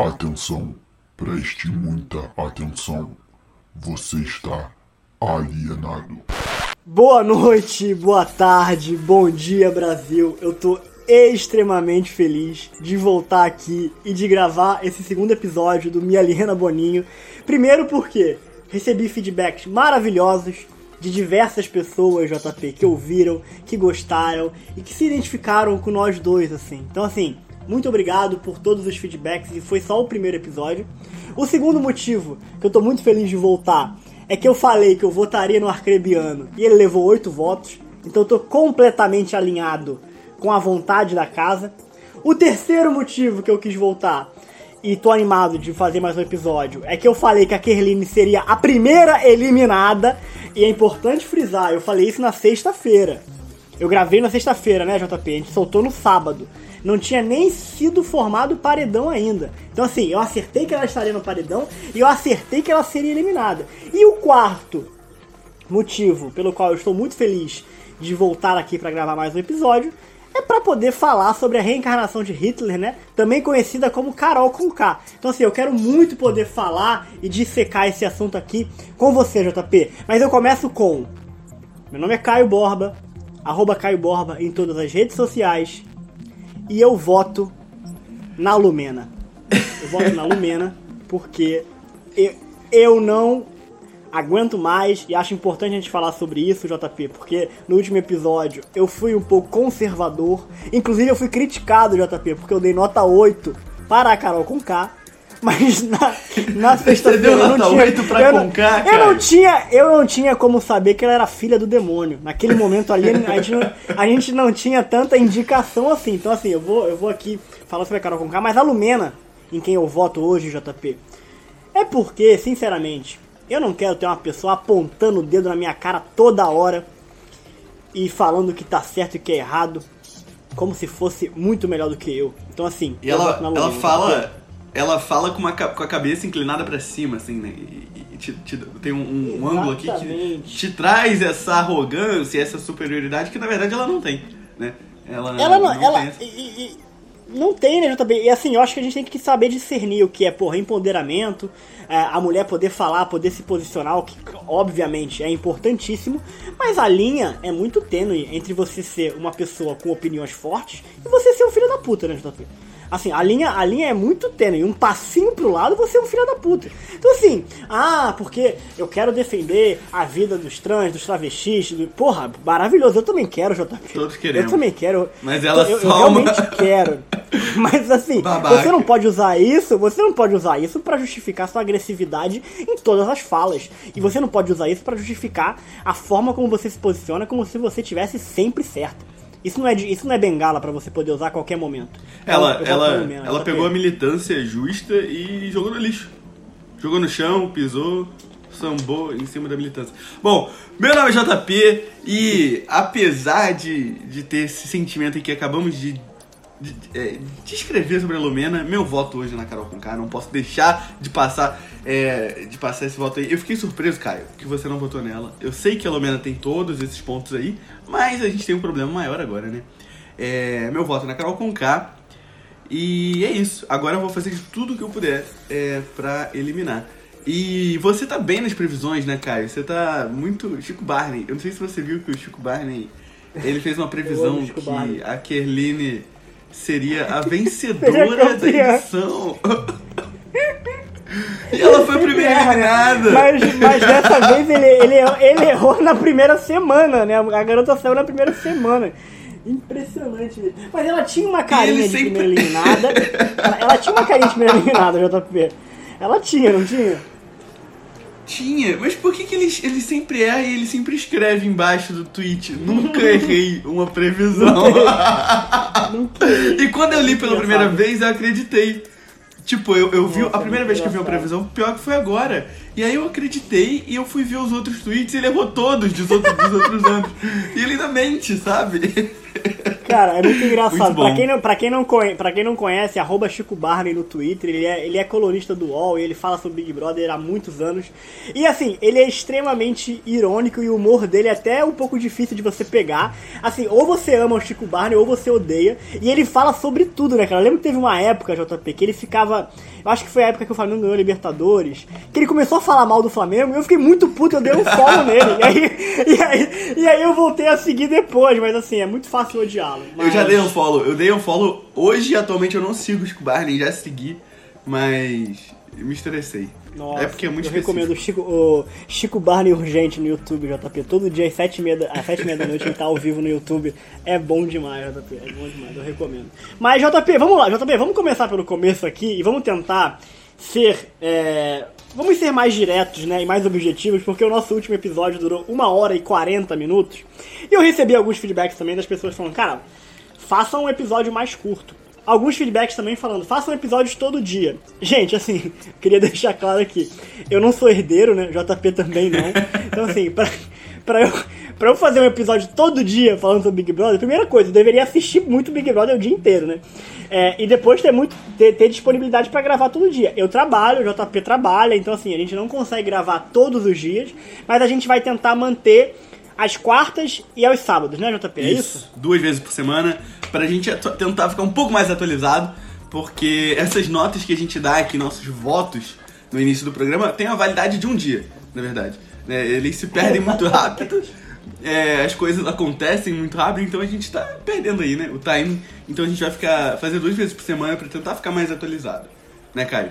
Atenção, preste muita atenção. Você está alienado. Boa noite, boa tarde, bom dia Brasil. Eu tô extremamente feliz de voltar aqui e de gravar esse segundo episódio do Me Aliena Boninho. Primeiro porque recebi feedbacks maravilhosos de diversas pessoas, JP, que ouviram, que gostaram e que se identificaram com nós dois, assim. Então, assim, muito obrigado por todos os feedbacks e foi só o primeiro episódio. O segundo motivo que eu tô muito feliz de voltar é que eu falei que eu votaria no Arcrebiano e ele levou oito votos, então eu tô completamente alinhado com a vontade da casa. O terceiro motivo que eu quis voltar e tô animado de fazer mais um episódio é que eu falei que a Kerline seria a primeira eliminada e é importante frisar, eu falei isso na sexta-feira. Eu gravei na sexta-feira, né, JP? A gente soltou no sábado não tinha nem sido formado paredão ainda. Então, assim, eu acertei que ela estaria no paredão e eu acertei que ela seria eliminada. E o quarto motivo pelo qual eu estou muito feliz de voltar aqui para gravar mais um episódio é para poder falar sobre a reencarnação de Hitler, né? Também conhecida como Carol com K. Então assim, eu quero muito poder falar e dissecar esse assunto aqui com você, JP. Mas eu começo com meu nome é Caio Borba, arroba Caio Borba em todas as redes sociais e eu voto na Lumena. Eu voto na Lumena porque eu, eu não aguento mais e acho importante a gente falar sobre isso, JP, porque no último episódio eu fui um pouco conservador. Inclusive eu fui criticado, JP, porque eu dei nota 8 para a Carol com K. Mas na, na sexta-feira. Você deu nota 8 pra eu, Conká, eu não tinha Eu não tinha como saber que ela era filha do demônio. Naquele momento ali, a gente, não, a gente não tinha tanta indicação assim. Então, assim, eu vou, eu vou aqui falar sobre a Carol Conká, mas a Lumena, em quem eu voto hoje, JP, é porque, sinceramente, eu não quero ter uma pessoa apontando o dedo na minha cara toda hora e falando que tá certo e que é errado, como se fosse muito melhor do que eu. Então, assim, e ela, ela fala ela fala com, uma, com a cabeça inclinada para cima, assim, né? E, e te, te, tem um, um ângulo aqui que te traz essa arrogância, essa superioridade que na verdade ela não tem, né? Ela, ela não, não ela, tem. E, e, não tem, né, JB? E assim, eu acho que a gente tem que saber discernir o que é, porra, empoderamento, é, a mulher poder falar, poder se posicionar, o que obviamente é importantíssimo, mas a linha é muito tênue entre você ser uma pessoa com opiniões fortes e você ser um filho da puta, né, JP? Assim, a linha, a linha é muito tênue. Um passinho pro lado, você é um filho da puta. Então, assim, ah, porque eu quero defender a vida dos trans, dos travestis. Do... Porra, maravilhoso. Eu também quero, JP. Todos queremos. Eu também quero. Mas ela eu, só. Eu realmente quero. Mas, assim, Babaca. você não pode usar isso. Você não pode usar isso para justificar sua agressividade em todas as falas. E você não pode usar isso para justificar a forma como você se posiciona, como se você tivesse sempre certo. Isso não é, isso não é bengala para você poder usar a qualquer momento. Ela, ela, ela, ela pegou a militância justa e jogou no lixo. Jogou no chão, pisou, sambou em cima da militância. Bom, meu nome é JP e apesar de, de ter esse sentimento que acabamos de de, é, de, escrever sobre a Lumena, meu voto hoje na Carol Conká, não posso deixar de passar é, de passar esse voto aí. Eu fiquei surpreso, Caio, que você não votou nela. Eu sei que a Lumena tem todos esses pontos aí, mas a gente tem um problema maior agora, né? É, meu voto é na Carol Conká. E é isso. Agora eu vou fazer tudo que eu puder é, pra eliminar. E você tá bem nas previsões, né, Caio? Você tá muito. Chico Barney. Eu não sei se você viu que o Chico Barney. Ele fez uma previsão que Barney. a Kerline seria a vencedora da edição. E ela foi a primeira é, eliminada. Mas, mas dessa vez ele, ele, ele errou na primeira semana, né? A garota saiu na primeira semana. Impressionante. Mas ela tinha uma carinha de sempre... primeira eliminada. Ela, ela, tinha uma carinha de primeira eliminada, JP. Ela tinha, não tinha? Tinha, mas por que, que ele, ele sempre erra e ele sempre escreve embaixo do tweet? Nunca errei uma previsão. Nunca errei. e quando eu li pela primeira vez, eu acreditei. Tipo, eu, eu vi. A primeira vez que eu vi uma previsão, pior que foi agora. E aí eu acreditei e eu fui ver os outros tweets e ele errou todos dos outros, dos outros anos. E ele ainda mente, sabe? Cara, é muito engraçado. Muito pra, quem não, pra, quem não conhece, pra quem não conhece, arroba Chico Barney no Twitter, ele é, ele é colunista do UOL e ele fala sobre Big Brother há muitos anos. E assim, ele é extremamente irônico e o humor dele é até um pouco difícil de você pegar. Assim, ou você ama o Chico Barney ou você odeia. E ele fala sobre tudo, né, cara? Eu lembro que teve uma época, JP, que ele ficava. Eu acho que foi a época que o Flamengo ganhou a Libertadores. Que ele começou a falar mal do Flamengo e eu fiquei muito puto, eu dei um follow nele. E aí, e, aí, e aí eu voltei a seguir depois, mas assim, é muito fácil odiá-lo. Mas... Eu já dei um follow, eu dei um follow. Hoje, atualmente, eu não sigo o Chico Barney, já segui, mas me estressei. Nossa, é porque é muito Eu específico. recomendo o Chico, o Chico Barney Urgente no YouTube, JP. Todo dia às 7h30 às 7 da noite ele tá ao vivo no YouTube. É bom demais, JP. É bom demais, eu recomendo. Mas, JP, vamos lá, JP, vamos começar pelo começo aqui e vamos tentar ser. É, vamos ser mais diretos né, e mais objetivos, porque o nosso último episódio durou 1 hora e 40 minutos. E eu recebi alguns feedbacks também das pessoas falando, cara, faça um episódio mais curto alguns feedbacks também falando, façam episódios todo dia. Gente, assim, queria deixar claro aqui, eu não sou herdeiro, né? JP também não. Então, assim, pra, pra, eu, pra eu fazer um episódio todo dia falando sobre Big Brother, primeira coisa, eu deveria assistir muito Big Brother o dia inteiro, né? É, e depois ter muito ter, ter disponibilidade para gravar todo dia. Eu trabalho, o JP trabalha, então assim, a gente não consegue gravar todos os dias, mas a gente vai tentar manter às quartas e aos sábados, né, JP? É isso? isso? Duas vezes por semana, pra gente tentar ficar um pouco mais atualizado, porque essas notas que a gente dá aqui, nossos votos no início do programa, tem a validade de um dia, na verdade. É, eles se perdem muito rápido, é, as coisas acontecem muito rápido, então a gente tá perdendo aí, né, o time. Então a gente vai ficar fazer duas vezes por semana para tentar ficar mais atualizado. Né, Caio?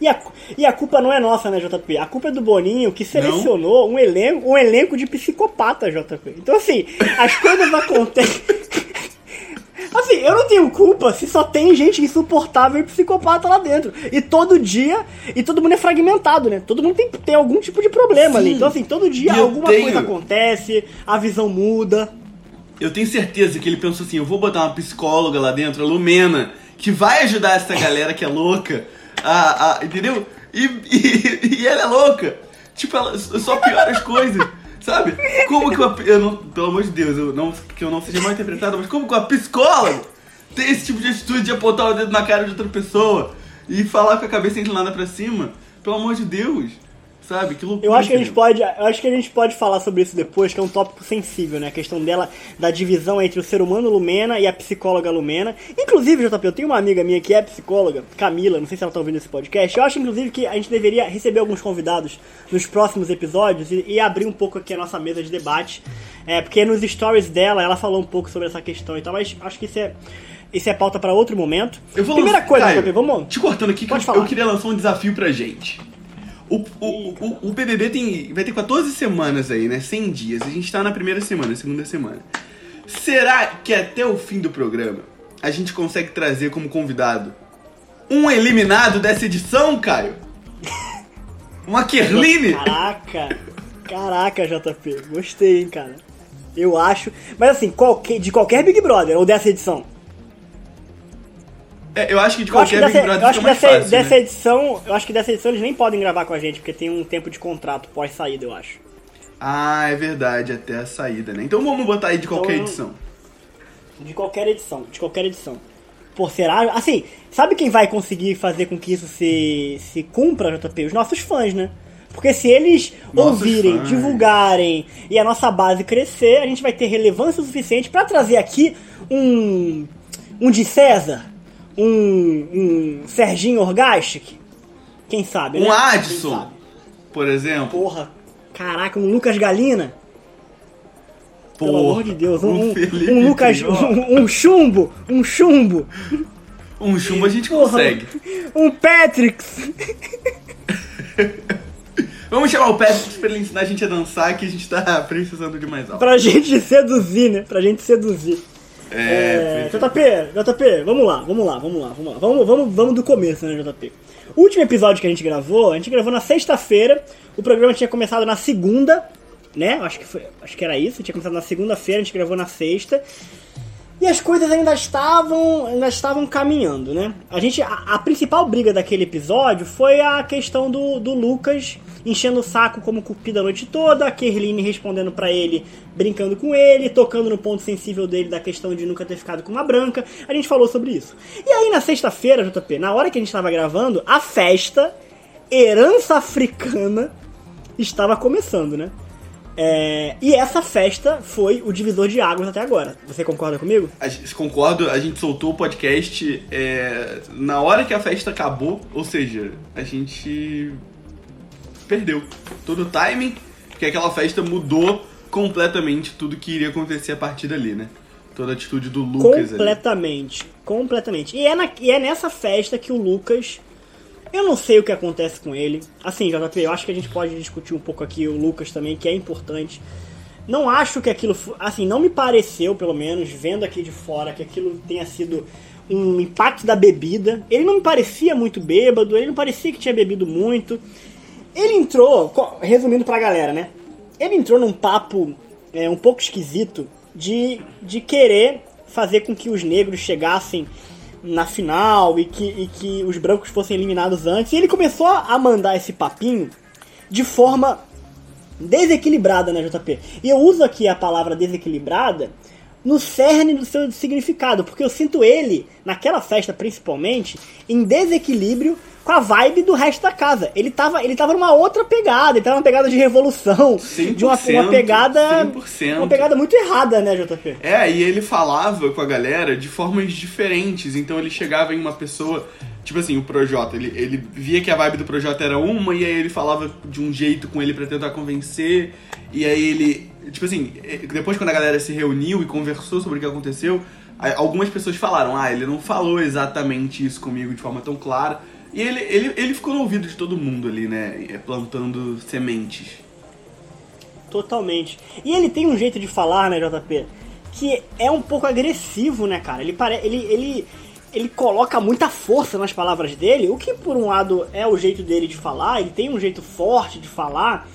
E a, e a culpa não é nossa, né, JP? A culpa é do Boninho que selecionou um elenco, um elenco de psicopata, JP. Então, assim, as coisas acontecem. Assim, eu não tenho culpa se só tem gente insuportável e psicopata lá dentro. E todo dia, e todo mundo é fragmentado, né? Todo mundo tem, tem algum tipo de problema Sim. ali. Então, assim, todo dia alguma tenho... coisa acontece, a visão muda. Eu tenho certeza que ele pensou assim: eu vou botar uma psicóloga lá dentro, a Lumena, que vai ajudar essa galera que é louca a, a, entendeu? E, e, e ela é louca. Tipo, ela só piora as coisas. Sabe? Como que uma. Eu não, pelo amor de Deus, eu não, que eu não seja mal interpretado, mas como que uma psicóloga tem esse tipo de atitude de apontar o dedo na cara de outra pessoa e falar com a cabeça inclinada pra cima? Pelo amor de Deus. Sabe? Que loucura. Eu acho que a gente pode, eu acho que a gente pode falar sobre isso depois, que é um tópico sensível, né? A questão dela da divisão entre o ser humano Lumena e a psicóloga Lumena. Inclusive, JP, eu tenho uma amiga minha que é psicóloga, Camila, não sei se ela tá ouvindo esse podcast. Eu acho inclusive que a gente deveria receber alguns convidados nos próximos episódios e, e abrir um pouco aqui a nossa mesa de debate. É, porque nos stories dela ela falou um pouco sobre essa questão e tal, mas acho que isso é isso é pauta para outro momento. Primeira lançar, coisa, Caio, JP, vamos. Te cortando aqui, que eu, eu queria lançar um desafio pra gente. O, o, o, o BBB tem, vai ter 14 semanas aí, né? 100 dias. A gente tá na primeira semana, segunda semana. Será que até o fim do programa a gente consegue trazer como convidado um eliminado dessa edição, Caio? Uma Kerline? Caraca! Caraca, JP. Gostei, hein, cara. Eu acho. Mas assim, qualquer, de qualquer Big Brother ou dessa edição? É, eu acho que de qualquer Big Brother eu acho que dessa, fácil, dessa né? edição, eu acho que dessa edição eles nem podem gravar com a gente, porque tem um tempo de contrato pós-saída, eu acho. Ah, é verdade, até a saída, né? Então vamos botar aí de qualquer então, edição. De qualquer edição, de qualquer edição. Por será? Assim, sabe quem vai conseguir fazer com que isso se, se cumpra, JP? Os nossos fãs, né? Porque se eles nossos ouvirem, fãs. divulgarem e a nossa base crescer, a gente vai ter relevância suficiente para trazer aqui um um de César, um, um Serginho Orgastic? Quem sabe, né? Um Adson, por exemplo. Porra, caraca, um Lucas Galina? Porra, Pelo amor de Deus, um, um, um Lucas. Um, um, chumbo! Um chumbo! Um chumbo a gente Porra, consegue. Um Patrix! Vamos chamar o Patrick pra ele ensinar a gente a dançar, que a gente tá precisando de mais algo. Pra gente seduzir, né? Pra gente seduzir. É, é JP, JP, vamos lá, vamos lá, vamos lá, vamos lá. Vamos, vamos, vamos do começo, né, JP? O último episódio que a gente gravou, a gente gravou na sexta-feira. O programa tinha começado na segunda, né? Acho que foi, acho que era isso. Tinha começado na segunda-feira, a gente gravou na sexta. E as coisas ainda estavam, ainda estavam caminhando, né? A gente, a, a principal briga daquele episódio foi a questão do, do Lucas enchendo o saco como cupido a noite toda, a Kerline respondendo para ele, brincando com ele, tocando no ponto sensível dele da questão de nunca ter ficado com uma branca. A gente falou sobre isso. E aí na sexta-feira, JP, na hora que a gente estava gravando, a festa Herança Africana estava começando, né? É, e essa festa foi o divisor de águas até agora. Você concorda comigo? A gente, concordo, a gente soltou o podcast é, na hora que a festa acabou, ou seja, a gente perdeu todo o timing, porque aquela festa mudou completamente tudo que iria acontecer a partir dali, né? Toda a atitude do Lucas Completamente, ali. completamente. E é, na, e é nessa festa que o Lucas eu não sei o que acontece com ele. Assim, JP, eu acho que a gente pode discutir um pouco aqui o Lucas também, que é importante. Não acho que aquilo. Assim, não me pareceu, pelo menos, vendo aqui de fora, que aquilo tenha sido um impacto da bebida. Ele não me parecia muito bêbado, ele não parecia que tinha bebido muito. Ele entrou, resumindo pra galera, né? Ele entrou num papo é, um pouco esquisito de, de querer fazer com que os negros chegassem na final e que, e que os brancos fossem eliminados antes. E ele começou a mandar esse papinho de forma desequilibrada, né, JP? E eu uso aqui a palavra desequilibrada no cerne do seu significado, porque eu sinto ele, naquela festa principalmente, em desequilíbrio com a vibe do resto da casa. Ele tava, ele tava numa outra pegada, ele tava numa pegada de revolução, de uma, uma pegada 100%. uma pegada muito errada, né, JP? É, e ele falava com a galera de formas diferentes, então ele chegava em uma pessoa Tipo assim, o Projota, ele, ele via que a vibe do Projota era uma, e aí ele falava de um jeito com ele para tentar convencer, e aí ele. Tipo assim, depois quando a galera se reuniu e conversou sobre o que aconteceu, algumas pessoas falaram, ah, ele não falou exatamente isso comigo de forma tão clara. E ele, ele, ele ficou no ouvido de todo mundo ali, né? É, plantando sementes. Totalmente. E ele tem um jeito de falar, né, JP? Que é um pouco agressivo, né, cara? Ele, pare... ele, ele, ele coloca muita força nas palavras dele, o que por um lado é o jeito dele de falar, ele tem um jeito forte de falar.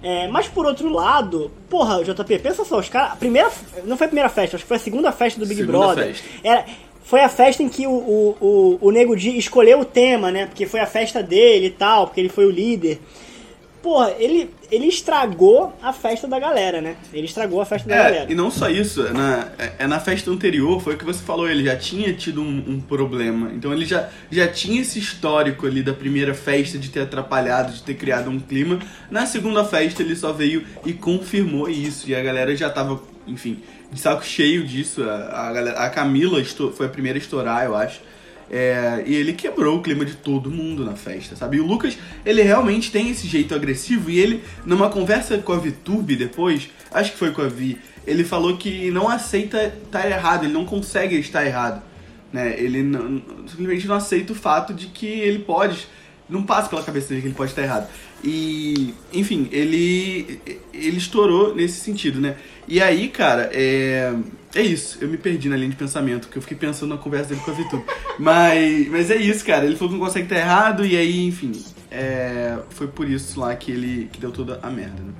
É, mas por outro lado, porra, JP, pensa só, os caras. Primeira. Não foi a primeira festa, acho que foi a segunda festa do Big segunda Brother. Festa. Era, foi a festa em que o, o, o, o Nego Di escolheu o tema, né? Porque foi a festa dele e tal, porque ele foi o líder. Porra, ele, ele estragou a festa da galera, né? Ele estragou a festa da é, galera. E não só isso, é na, é, é na festa anterior, foi o que você falou, ele já tinha tido um, um, problema. Então ele já, já tinha esse histórico ali da primeira festa de ter atrapalhado, de ter criado um clima. Na segunda festa ele só veio e confirmou isso. E a galera já tava, enfim, de saco cheio disso. A, a, a Camila foi a primeira a estourar, eu acho. É, e ele quebrou o clima de todo mundo na festa, sabe? E o Lucas, ele realmente tem esse jeito agressivo e ele, numa conversa com a Vitube depois, acho que foi com a Vi, ele falou que não aceita estar errado, ele não consegue estar errado, né? Ele não, simplesmente não aceita o fato de que ele pode, não passa pela cabeça dele que ele pode estar errado. E, enfim, ele ele estourou nesse sentido, né? E aí, cara, é. É isso, eu me perdi na linha de pensamento, que eu fiquei pensando na conversa dele com a Vitu. mas, mas é isso, cara. Ele falou que não consegue estar errado, e aí, enfim. É, foi por isso lá que ele que deu toda a merda, né?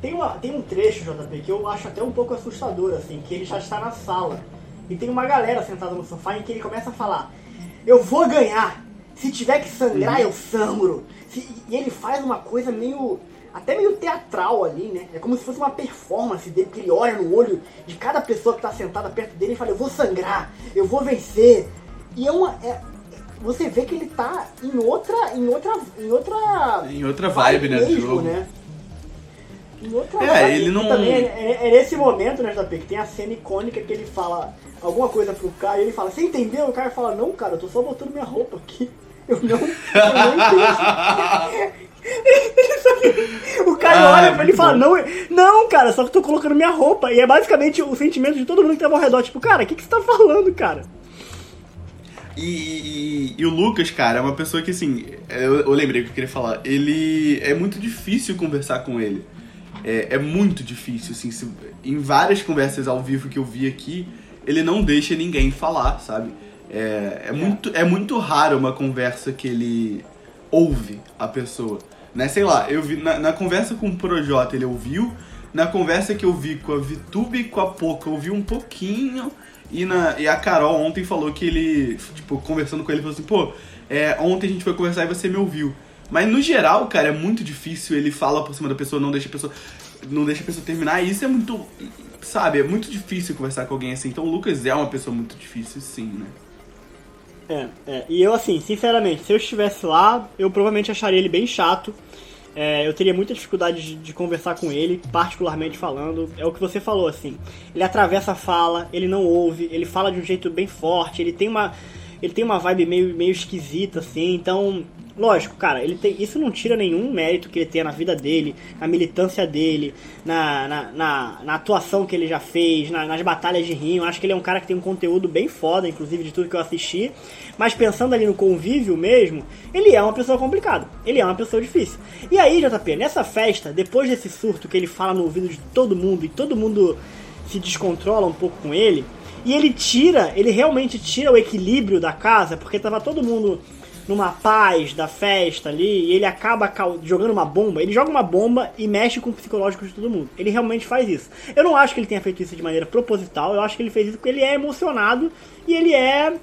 Tem, uma, tem um trecho, JP, que eu acho até um pouco assustador, assim, que ele já está na sala. E tem uma galera sentada no sofá em que ele começa a falar: Eu vou ganhar! Se tiver que sangrar, eu sangro! Se, e ele faz uma coisa meio até meio teatral ali, né? É como se fosse uma performance dele, que ele olha no olho de cada pessoa que tá sentada perto dele e fala, eu vou sangrar, eu vou vencer. E é uma. É, você vê que ele tá em outra. em outra. em outra. Em outra vibe, né, mesmo, jogo. né? Em outra é, vibe. ele não. Também é, é, é, nesse momento, né, JP, que tem a cena icônica que ele fala alguma coisa pro cara e ele fala, você entendeu? O cara fala, não, cara, eu tô só botando minha roupa aqui. Eu não, eu não entendi. o cara ah, olha pra ele e fala, não, não, cara, só que tô colocando minha roupa. E é basicamente o sentimento de todo mundo que tava ao redor. Tipo, cara, o que, que você tá falando, cara? E, e, e, o Lucas, cara, é uma pessoa que, assim, eu, eu, lembrei o que eu queria falar. Ele é muito difícil conversar com ele. É, é muito difícil, assim. Se, em várias conversas ao vivo que eu vi aqui, ele não deixa ninguém falar, sabe? É, é, é. Muito, é muito raro uma conversa que ele ouve a pessoa. Né? Sei lá, eu vi na, na conversa com o Projota ele ouviu, na conversa que eu vi com a Vitube e com a Poca eu ouvi um pouquinho, E, na, e a Carol ontem falou que ele, tipo, conversando com ele, falou assim, pô, é, ontem a gente foi conversar e você me ouviu. Mas no geral, cara, é muito difícil, ele fala por cima da pessoa, não deixa a pessoa. Não deixa a pessoa terminar, e isso é muito. Sabe, é muito difícil conversar com alguém assim. Então o Lucas é uma pessoa muito difícil, sim, né? É, é. E eu, assim, sinceramente, se eu estivesse lá, eu provavelmente acharia ele bem chato. É, eu teria muita dificuldade de, de, conversar com ele, particularmente falando. É o que você falou, assim. Ele atravessa a fala, ele não ouve, ele fala de um jeito bem forte, ele tem uma. Ele tem uma vibe meio, meio esquisita, assim, então Lógico, cara, ele tem, isso não tira nenhum mérito que ele tenha na vida dele, na militância dele, na, na, na, na atuação que ele já fez, na, nas batalhas de rinho. Acho que ele é um cara que tem um conteúdo bem foda, inclusive de tudo que eu assisti. Mas pensando ali no convívio mesmo, ele é uma pessoa complicada. Ele é uma pessoa difícil. E aí, JP, nessa festa, depois desse surto que ele fala no ouvido de todo mundo e todo mundo se descontrola um pouco com ele, e ele tira, ele realmente tira o equilíbrio da casa, porque tava todo mundo numa paz da festa ali, e ele acaba jogando uma bomba, ele joga uma bomba e mexe com o psicológico de todo mundo. Ele realmente faz isso. Eu não acho que ele tenha feito isso de maneira proposital, eu acho que ele fez isso porque ele é emocionado e ele é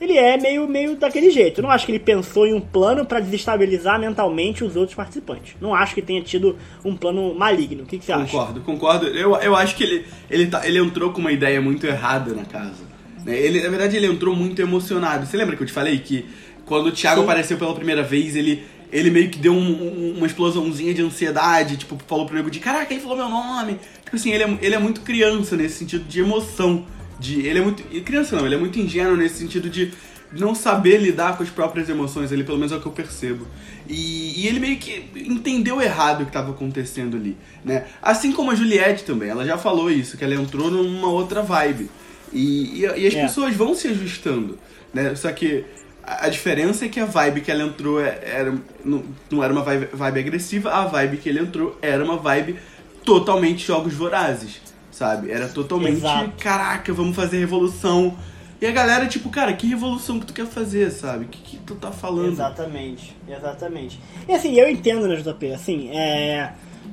ele é meio, meio daquele jeito. Eu não acho que ele pensou em um plano para desestabilizar mentalmente os outros participantes. Não acho que tenha tido um plano maligno. O que, que você concordo, acha? Concordo, concordo. Eu, eu acho que ele, ele, tá, ele entrou com uma ideia muito errada na casa. Né? Ele, na verdade, ele entrou muito emocionado. Você lembra que eu te falei que quando o Thiago Sim. apareceu pela primeira vez, ele, ele meio que deu um, um, uma explosãozinha de ansiedade, tipo, falou pro nego de caraca, ele falou meu nome. Tipo assim, ele é, ele é muito criança nesse sentido de emoção. De, ele é muito. Criança não, ele é muito ingênuo nesse sentido de não saber lidar com as próprias emoções, ele pelo menos é o que eu percebo. E, e ele meio que entendeu errado o que estava acontecendo ali, né? Assim como a Juliette também, ela já falou isso, que ela entrou numa outra vibe. E, e, e as é. pessoas vão se ajustando, né? Só que a diferença é que a vibe que ela entrou é, era, não, não era uma vibe, vibe, agressiva, a vibe que ele entrou era uma vibe totalmente jogos vorazes, sabe? Era totalmente, Exato. caraca, vamos fazer revolução. E a galera, tipo, cara, que revolução que tu quer fazer, sabe? O que, que tu tá falando? Exatamente, exatamente. E assim, eu entendo, né, JP? Assim, é.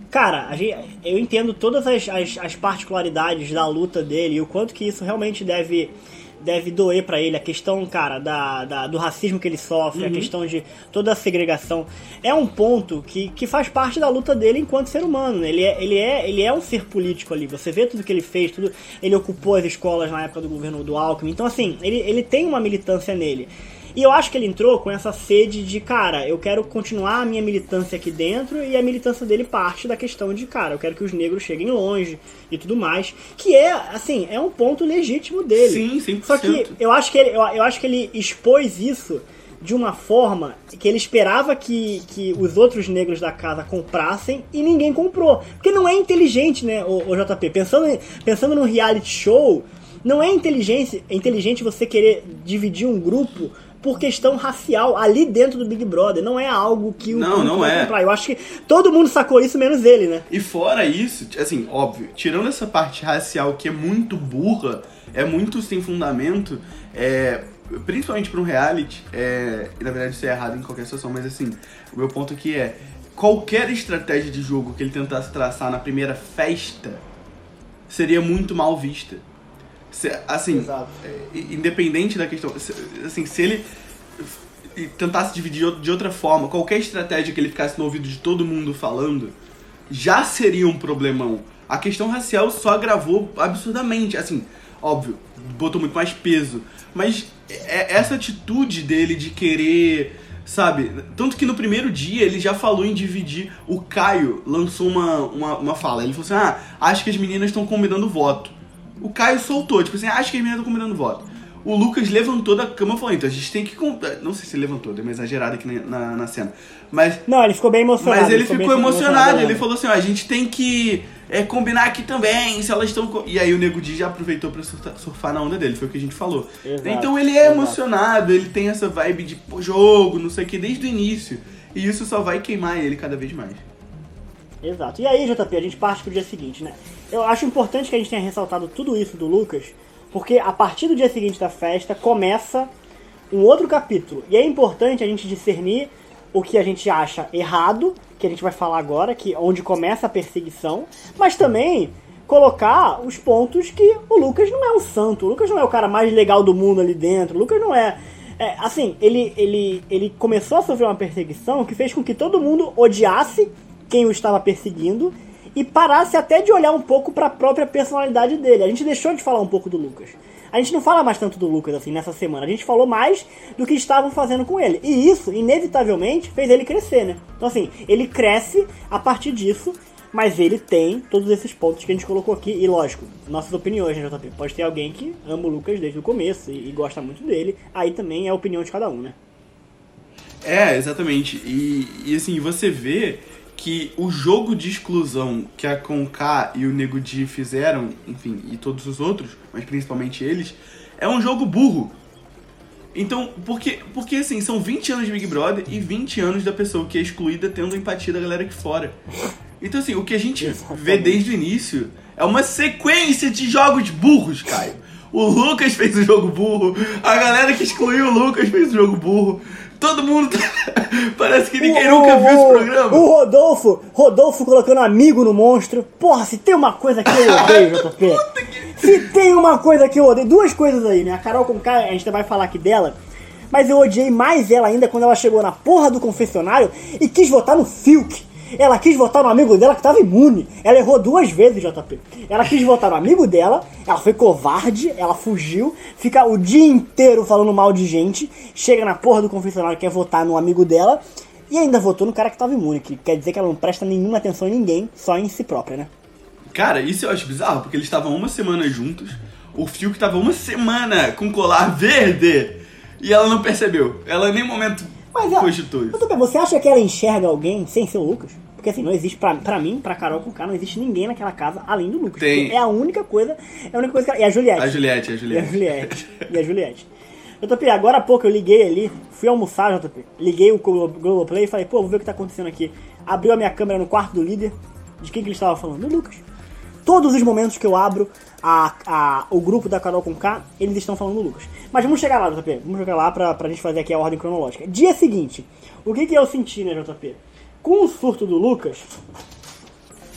Cara, gente, eu entendo todas as, as, as particularidades da luta dele e o quanto que isso realmente deve deve doer para ele, a questão, cara, da, da, do racismo que ele sofre, uhum. a questão de toda a segregação, é um ponto que, que faz parte da luta dele enquanto ser humano. Né? Ele, é, ele, é, ele é um ser político ali. Você vê tudo que ele fez, tudo. Ele ocupou as escolas na época do governo do Alckmin. Então, assim, ele, ele tem uma militância nele. E eu acho que ele entrou com essa sede de, cara, eu quero continuar a minha militância aqui dentro e a militância dele parte da questão de, cara, eu quero que os negros cheguem longe e tudo mais, que é, assim, é um ponto legítimo dele. Sim, sim. Só que eu acho que ele, eu, eu acho que ele expôs isso de uma forma que ele esperava que, que os outros negros da casa comprassem e ninguém comprou. Porque não é inteligente, né, o, o JP? Pensando, pensando num reality show, não é inteligente, é inteligente você querer dividir um grupo por questão racial ali dentro do Big Brother. Não é algo que o não, não é. comprar. Eu acho que todo mundo sacou isso, menos ele, né? E fora isso, assim, óbvio, tirando essa parte racial que é muito burra, é muito sem fundamento, é, principalmente para um reality, é, e na verdade isso é errado em qualquer situação, mas assim, o meu ponto aqui é qualquer estratégia de jogo que ele tentasse traçar na primeira festa seria muito mal vista. Se, assim, Exato. É, independente da questão, se, assim, se ele tentasse dividir de outra forma, qualquer estratégia que ele ficasse no ouvido de todo mundo falando, já seria um problemão. A questão racial só agravou absurdamente, assim, óbvio, botou muito mais peso, mas é, essa atitude dele de querer sabe? Tanto que no primeiro dia ele já falou em dividir. O Caio lançou uma, uma, uma fala. Ele falou assim: Ah, acho que as meninas estão combinando voto. O Caio soltou, tipo assim, acho que as meninas estão combinando voto. O Lucas levantou da cama e falou, então a gente tem que. Não sei se ele levantou, deu uma exagerada aqui na, na, na, cena. Mas. Não, ele ficou bem emocionado. Mas ele, ele ficou, ficou emocionado, emocionado ele falou assim, ó, a gente tem que é, combinar aqui também, se elas estão. E aí o Nego Di já aproveitou pra surfar, surfar, na onda dele, foi o que a gente falou. Exato, então ele é exato. emocionado, ele tem essa vibe de pô, jogo, não sei o que, desde o início. E isso só vai queimar ele cada vez mais. Exato. E aí, JP, a gente parte pro dia seguinte, né? Eu acho importante que a gente tenha ressaltado tudo isso do Lucas, porque a partir do dia seguinte da festa começa um outro capítulo. E é importante a gente discernir o que a gente acha errado, que a gente vai falar agora, que onde começa a perseguição, mas também colocar os pontos que o Lucas não é um santo. O Lucas não é o cara mais legal do mundo ali dentro. O Lucas não é. é assim, ele, ele, ele começou a sofrer uma perseguição que fez com que todo mundo odiasse quem o estava perseguindo e parasse até de olhar um pouco para a própria personalidade dele. A gente deixou de falar um pouco do Lucas. A gente não fala mais tanto do Lucas assim nessa semana. A gente falou mais do que estavam fazendo com ele. E isso, inevitavelmente, fez ele crescer, né? Então assim, ele cresce a partir disso, mas ele tem todos esses pontos que a gente colocou aqui. E lógico, nossas opiniões, né, JP? Pode ter alguém que ama o Lucas desde o começo e, e gosta muito dele. Aí também é a opinião de cada um, né? É, exatamente. E, e assim, você vê que o jogo de exclusão que a Conká e o Nego Di fizeram, enfim, e todos os outros, mas principalmente eles, é um jogo burro. Então, porque, porque assim, são 20 anos de Big Brother e 20 anos da pessoa que é excluída tendo empatia da galera aqui fora. Então, assim, o que a gente Exatamente. vê desde o início é uma sequência de jogos burros, Caio. O Lucas fez o jogo burro, a galera que excluiu o Lucas fez o jogo burro. Todo mundo. Tá- parece que ninguém o, nunca o, viu esse programa. O Rodolfo, Rodolfo colocando amigo no monstro. Porra, se tem uma coisa que eu odeio, JP. se tem uma coisa que eu odeio. Duas coisas aí, né? A Carol com K, a gente vai falar aqui dela. Mas eu odiei mais ela ainda quando ela chegou na porra do confessionário e quis votar no Filk. Ela quis votar no amigo dela que tava imune. Ela errou duas vezes, JP. Ela quis votar no amigo dela, ela foi covarde, ela fugiu, fica o dia inteiro falando mal de gente, chega na porra do confessionário quer votar no amigo dela e ainda votou no cara que tava imune, que quer dizer que ela não presta nenhuma atenção em ninguém, só em si própria, né? Cara, isso eu acho bizarro, porque eles estavam uma semana juntos, o Fio que tava uma semana com colar verde e ela não percebeu. Ela em nenhum momento mas ela, cogitou isso. Bem, você acha que ela enxerga alguém sem ser o Lucas? Porque assim, não existe, pra, pra mim, pra Carol com K, não existe ninguém naquela casa além do Lucas. Tem. É a única coisa, é a única coisa que ela, E a Juliette. A Juliette, a Juliette. E a Juliette. e a Juliette. JP, agora há pouco eu liguei ali, fui almoçar, JP. Liguei o Globoplay e falei, pô, vou ver o que tá acontecendo aqui. Abriu a minha câmera no quarto do líder. De quem que ele estava falando? Do Lucas. Todos os momentos que eu abro a, a, o grupo da Carol com K, eles estão falando do Lucas. Mas vamos chegar lá, JP. Vamos chegar lá pra, pra gente fazer aqui a ordem cronológica. Dia seguinte, o que, que eu senti, né, JP? Com o surto do Lucas,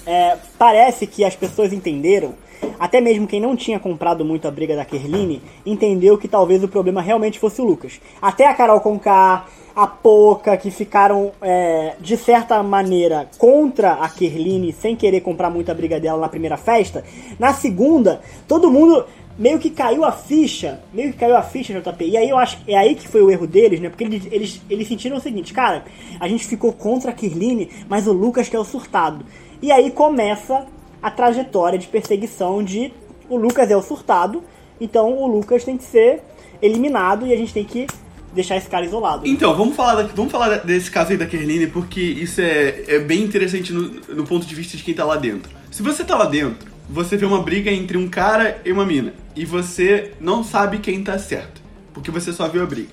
é, parece que as pessoas entenderam, até mesmo quem não tinha comprado muito a briga da Kerline, entendeu que talvez o problema realmente fosse o Lucas. Até a Carol Conká, a Poca, que ficaram, é, de certa maneira, contra a Kerline, sem querer comprar muita briga dela na primeira festa, na segunda, todo mundo meio que caiu a ficha, meio que caiu a ficha JP. E aí eu acho que é aí que foi o erro deles, né? Porque eles, eles, eles sentiram o seguinte, cara, a gente ficou contra a Kirline, mas o Lucas que é o surtado. E aí começa a trajetória de perseguição de o Lucas é o surtado, então o Lucas tem que ser eliminado e a gente tem que deixar esse cara isolado. Então, vamos falar, da, vamos falar desse caso aí da Kerline, porque isso é, é bem interessante no, no ponto de vista de quem tá lá dentro. Se você tá lá dentro, você vê uma briga entre um cara e uma mina. E você não sabe quem tá certo. Porque você só viu a briga.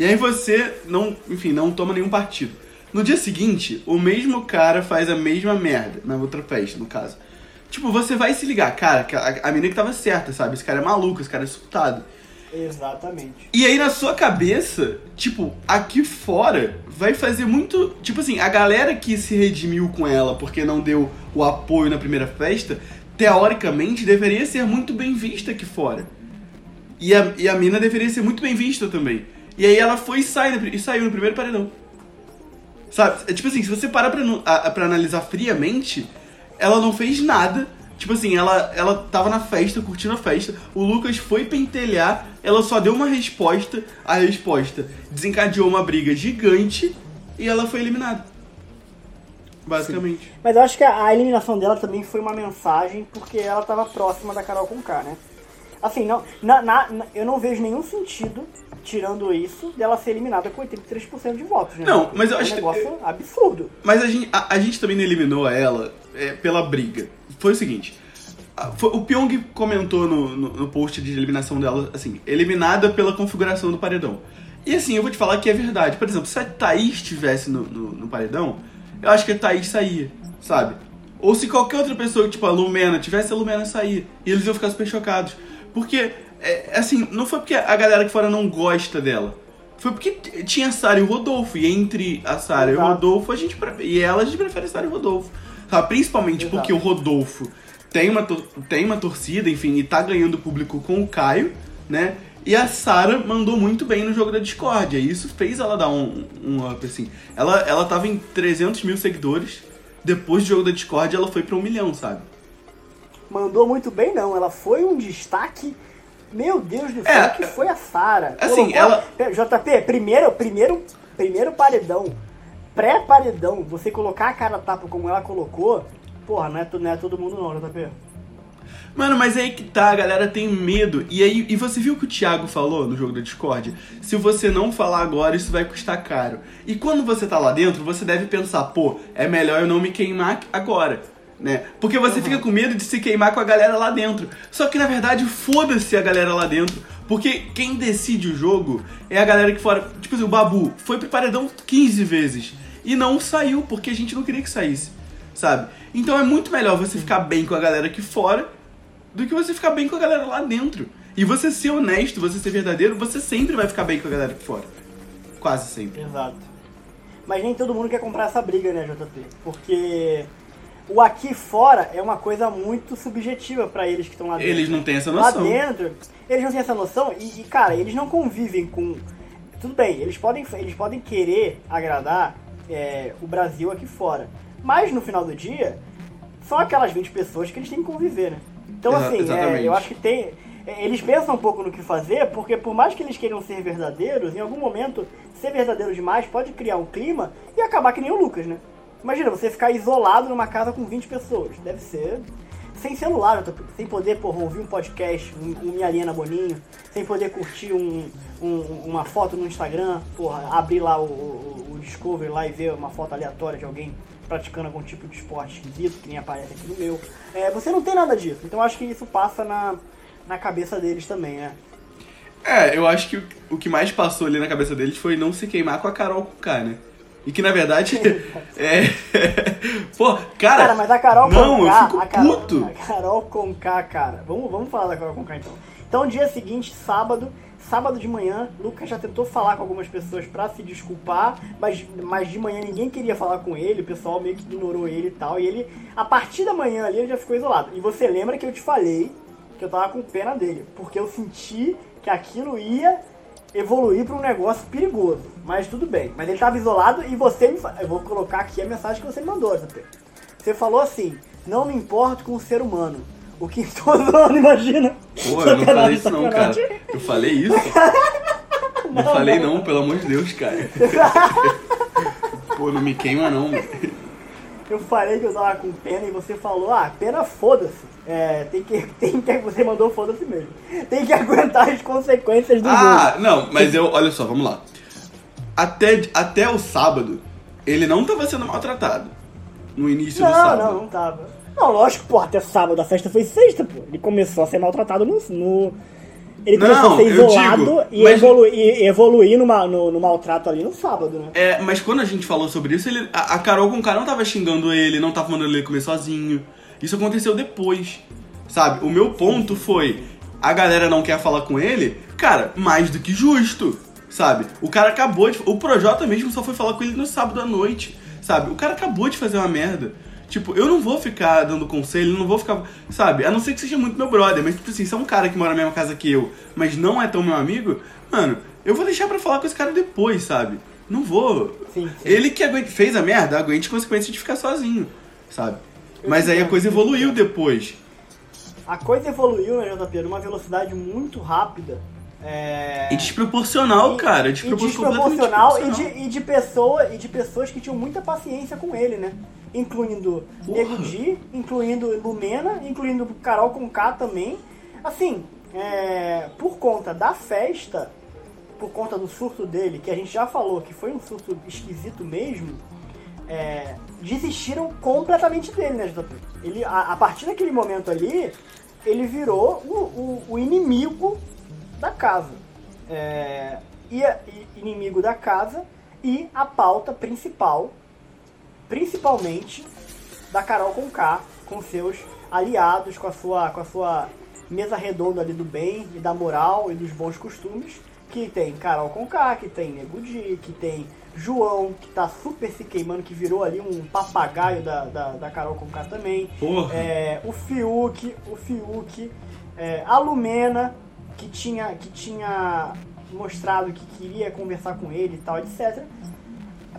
E aí você não, enfim, não toma nenhum partido. No dia seguinte, o mesmo cara faz a mesma merda, na outra festa, no caso. Tipo, você vai se ligar, cara, a, a menina que tava certa, sabe? Esse cara é maluco, esse cara é surtado. Exatamente. E aí na sua cabeça, tipo, aqui fora, vai fazer muito. Tipo assim, a galera que se redimiu com ela porque não deu o apoio na primeira festa, teoricamente, deveria ser muito bem vista aqui fora. E a, e a mina deveria ser muito bem vista também. E aí ela foi e, sai, e saiu no primeiro paredão. Sabe? É, tipo assim, se você parar pra, pra analisar friamente, ela não fez nada. Tipo assim, ela, ela tava na festa, curtindo a festa. O Lucas foi pentelhar, ela só deu uma resposta. A resposta desencadeou uma briga gigante e ela foi eliminada. Basicamente. Sim. Mas eu acho que a, eliminação dela também foi uma mensagem porque ela estava próxima da Carol com K, né? Assim, não, na, na, eu não vejo nenhum sentido, tirando isso, dela ser eliminada com 83% de votos, né? Não, mas eu é acho um negócio que, absurdo. Mas a gente, a, a, gente também não eliminou ela é, pela briga. Foi o seguinte. Foi, o Pyong comentou no, no, no, post de eliminação dela, assim, eliminada pela configuração do paredão. E assim, eu vou te falar que é verdade. Por exemplo, se a Thaís estivesse no, no, no paredão, eu acho que a Thaís saía, sabe? Ou se qualquer outra pessoa, tipo a Lumena, tivesse a Lumena sair. E eles iam ficar super chocados. Porque, é, assim, não foi porque a galera que fora não gosta dela. Foi porque tinha a Sara e o Rodolfo. E entre a Sara e o Rodolfo, a gente. E ela, a gente prefere a Sara e o Rodolfo. Sabe? Principalmente Exato. porque o Rodolfo tem uma, tem uma torcida, enfim, e tá ganhando público com o Caio, né? E a Sara mandou muito bem no jogo da Discord. E isso fez ela dar um, um up, assim. Ela, ela tava em 300 mil seguidores. Depois do jogo da Discord, ela foi pra um milhão, sabe? Mandou muito bem, não. Ela foi um destaque. Meu Deus do céu, é, que foi a Sara. Assim, Colocou... ela. JP, primeiro, primeiro, primeiro paredão. Pré-paredão, você colocar a cara tapa como ela colocou, porra, não é, não é todo mundo não, JP. Mano, mas é aí que tá, a galera tem medo. E aí, e você viu o que o Thiago falou no jogo da Discord? Se você não falar agora, isso vai custar caro. E quando você tá lá dentro, você deve pensar, pô, é melhor eu não me queimar agora. Né? Porque você uhum. fica com medo de se queimar com a galera lá dentro. Só que na verdade, foda-se a galera lá dentro. Porque quem decide o jogo é a galera que fora. Tipo assim, o Babu foi pro paredão 15 vezes. E não saiu, porque a gente não queria que saísse. Sabe? Então é muito melhor você ficar bem com a galera aqui fora do que você ficar bem com a galera lá dentro. E você ser honesto, você ser verdadeiro, você sempre vai ficar bem com a galera aqui fora. Quase sempre. Exato. Mas nem todo mundo quer comprar essa briga, né, JP? Porque o aqui fora é uma coisa muito subjetiva para eles que estão lá dentro. Eles não têm essa noção. Lá dentro, eles não têm essa noção e, e, cara, eles não convivem com. Tudo bem, eles podem, eles podem querer agradar é, o Brasil aqui fora. Mas no final do dia, são aquelas 20 pessoas que eles têm que conviver, né? Então, assim, é, eu acho que tem. É, eles pensam um pouco no que fazer, porque por mais que eles queiram ser verdadeiros, em algum momento, ser verdadeiro demais pode criar um clima e acabar que nem o Lucas, né? Imagina, você ficar isolado numa casa com 20 pessoas. Deve ser. Sem celular, sem poder, porra, ouvir um podcast, um, um Minha Linha Boninho, sem poder curtir um, um, uma foto no Instagram, porra, abrir lá o, o, o Discovery lá e ver uma foto aleatória de alguém praticando algum tipo de esporte esquisito, que nem aparece aqui no meu. É, você não tem nada disso. Então acho que isso passa na, na cabeça deles também, né? É, eu acho que o, que mais passou ali na cabeça deles foi não se queimar com a Carol com K, né? E que na verdade. é. Pô, cara. Cara, mas a Carol não, com K. Eu fico a Carol, puto. A Carol com K, cara. Vamos, vamos falar da Carol com K então. Então, dia seguinte, sábado, Sábado de manhã, Lucas já tentou falar com algumas pessoas para se desculpar, mas, mas de manhã ninguém queria falar com ele, o pessoal meio que ignorou ele e tal. E ele, a partir da manhã ali, ele já ficou isolado. E você lembra que eu te falei que eu tava com pena dele, porque eu senti que aquilo ia evoluir para um negócio perigoso. Mas tudo bem. Mas ele tava isolado e você me. Eu vou colocar aqui a mensagem que você me mandou, JP. Você falou assim: não me importo com o ser humano o que todo mundo imagina. Pô, eu não falei isso não, cara. Eu falei isso? Não, não falei não, pelo amor de Deus, cara. Pô, não me queima não. Eu falei que eu tava com pena e você falou, ah, pena foda-se. É, tem que, tem que, você mandou foda-se mesmo. Tem que aguentar as consequências do ah, jogo. Ah, não, mas eu, olha só, vamos lá. Até, até o sábado, ele não tava sendo maltratado. No início não, do sábado. Não, não tava. Não, lógico, pô, até sábado a festa foi sexta, pô. Ele começou a ser maltratado no. no... Ele começou não, a ser isolado digo, e, mas... evolu e evoluir no, no, no, maltrato ali no sábado, né? É, mas quando a gente falou sobre isso, ele, a, a Carol com o cara não tava xingando ele, não tava mandando ele comer sozinho. Isso aconteceu depois, sabe? O meu ponto foi, a galera não quer falar com ele, cara, mais do que justo, sabe? O cara acabou de... O Projota mesmo só foi falar com ele no sábado à noite, sabe? O cara acabou de fazer uma merda. Tipo, eu não vou ficar dando conselho, não vou ficar. Sabe? A não ser que seja muito meu brother, mas, tipo assim, se é um cara que mora na mesma casa que eu, mas não é tão meu amigo, mano, eu vou deixar pra falar com esse cara depois, sabe? Não vou. Sim, sim. Ele que aguente, fez a merda, aguente consequências de ficar sozinho, sabe? Eu mas aí a coisa evoluiu depois. A coisa evoluiu, né, JP, numa velocidade muito rápida. É... E desproporcional, e, cara. Desproporcional, e desproporcional e de, e, de pessoa, e de pessoas que tinham muita paciência com ele, né? Incluindo Nego Di, incluindo Lumena, incluindo Carol com K também. Assim, é, por conta da festa, por conta do surto dele, que a gente já falou que foi um surto esquisito mesmo, é, desistiram completamente dele, né, JP? Ele, a, a, partir daquele momento ali, ele virou o, o, o inimigo da casa. É, e, e, inimigo da casa e a pauta principal principalmente da Carol com K, com seus aliados, com a sua, com a sua mesa redonda ali do bem e da moral e dos bons costumes, que tem Carol Conká, que tem Nego Di, que tem João, que tá super se queimando, que virou ali um papagaio da, da, da Carol Conká também. Porra. É, o Fiuk, o Fiuk, é, a Lumena, que tinha, que tinha mostrado que queria conversar com ele e tal, etc.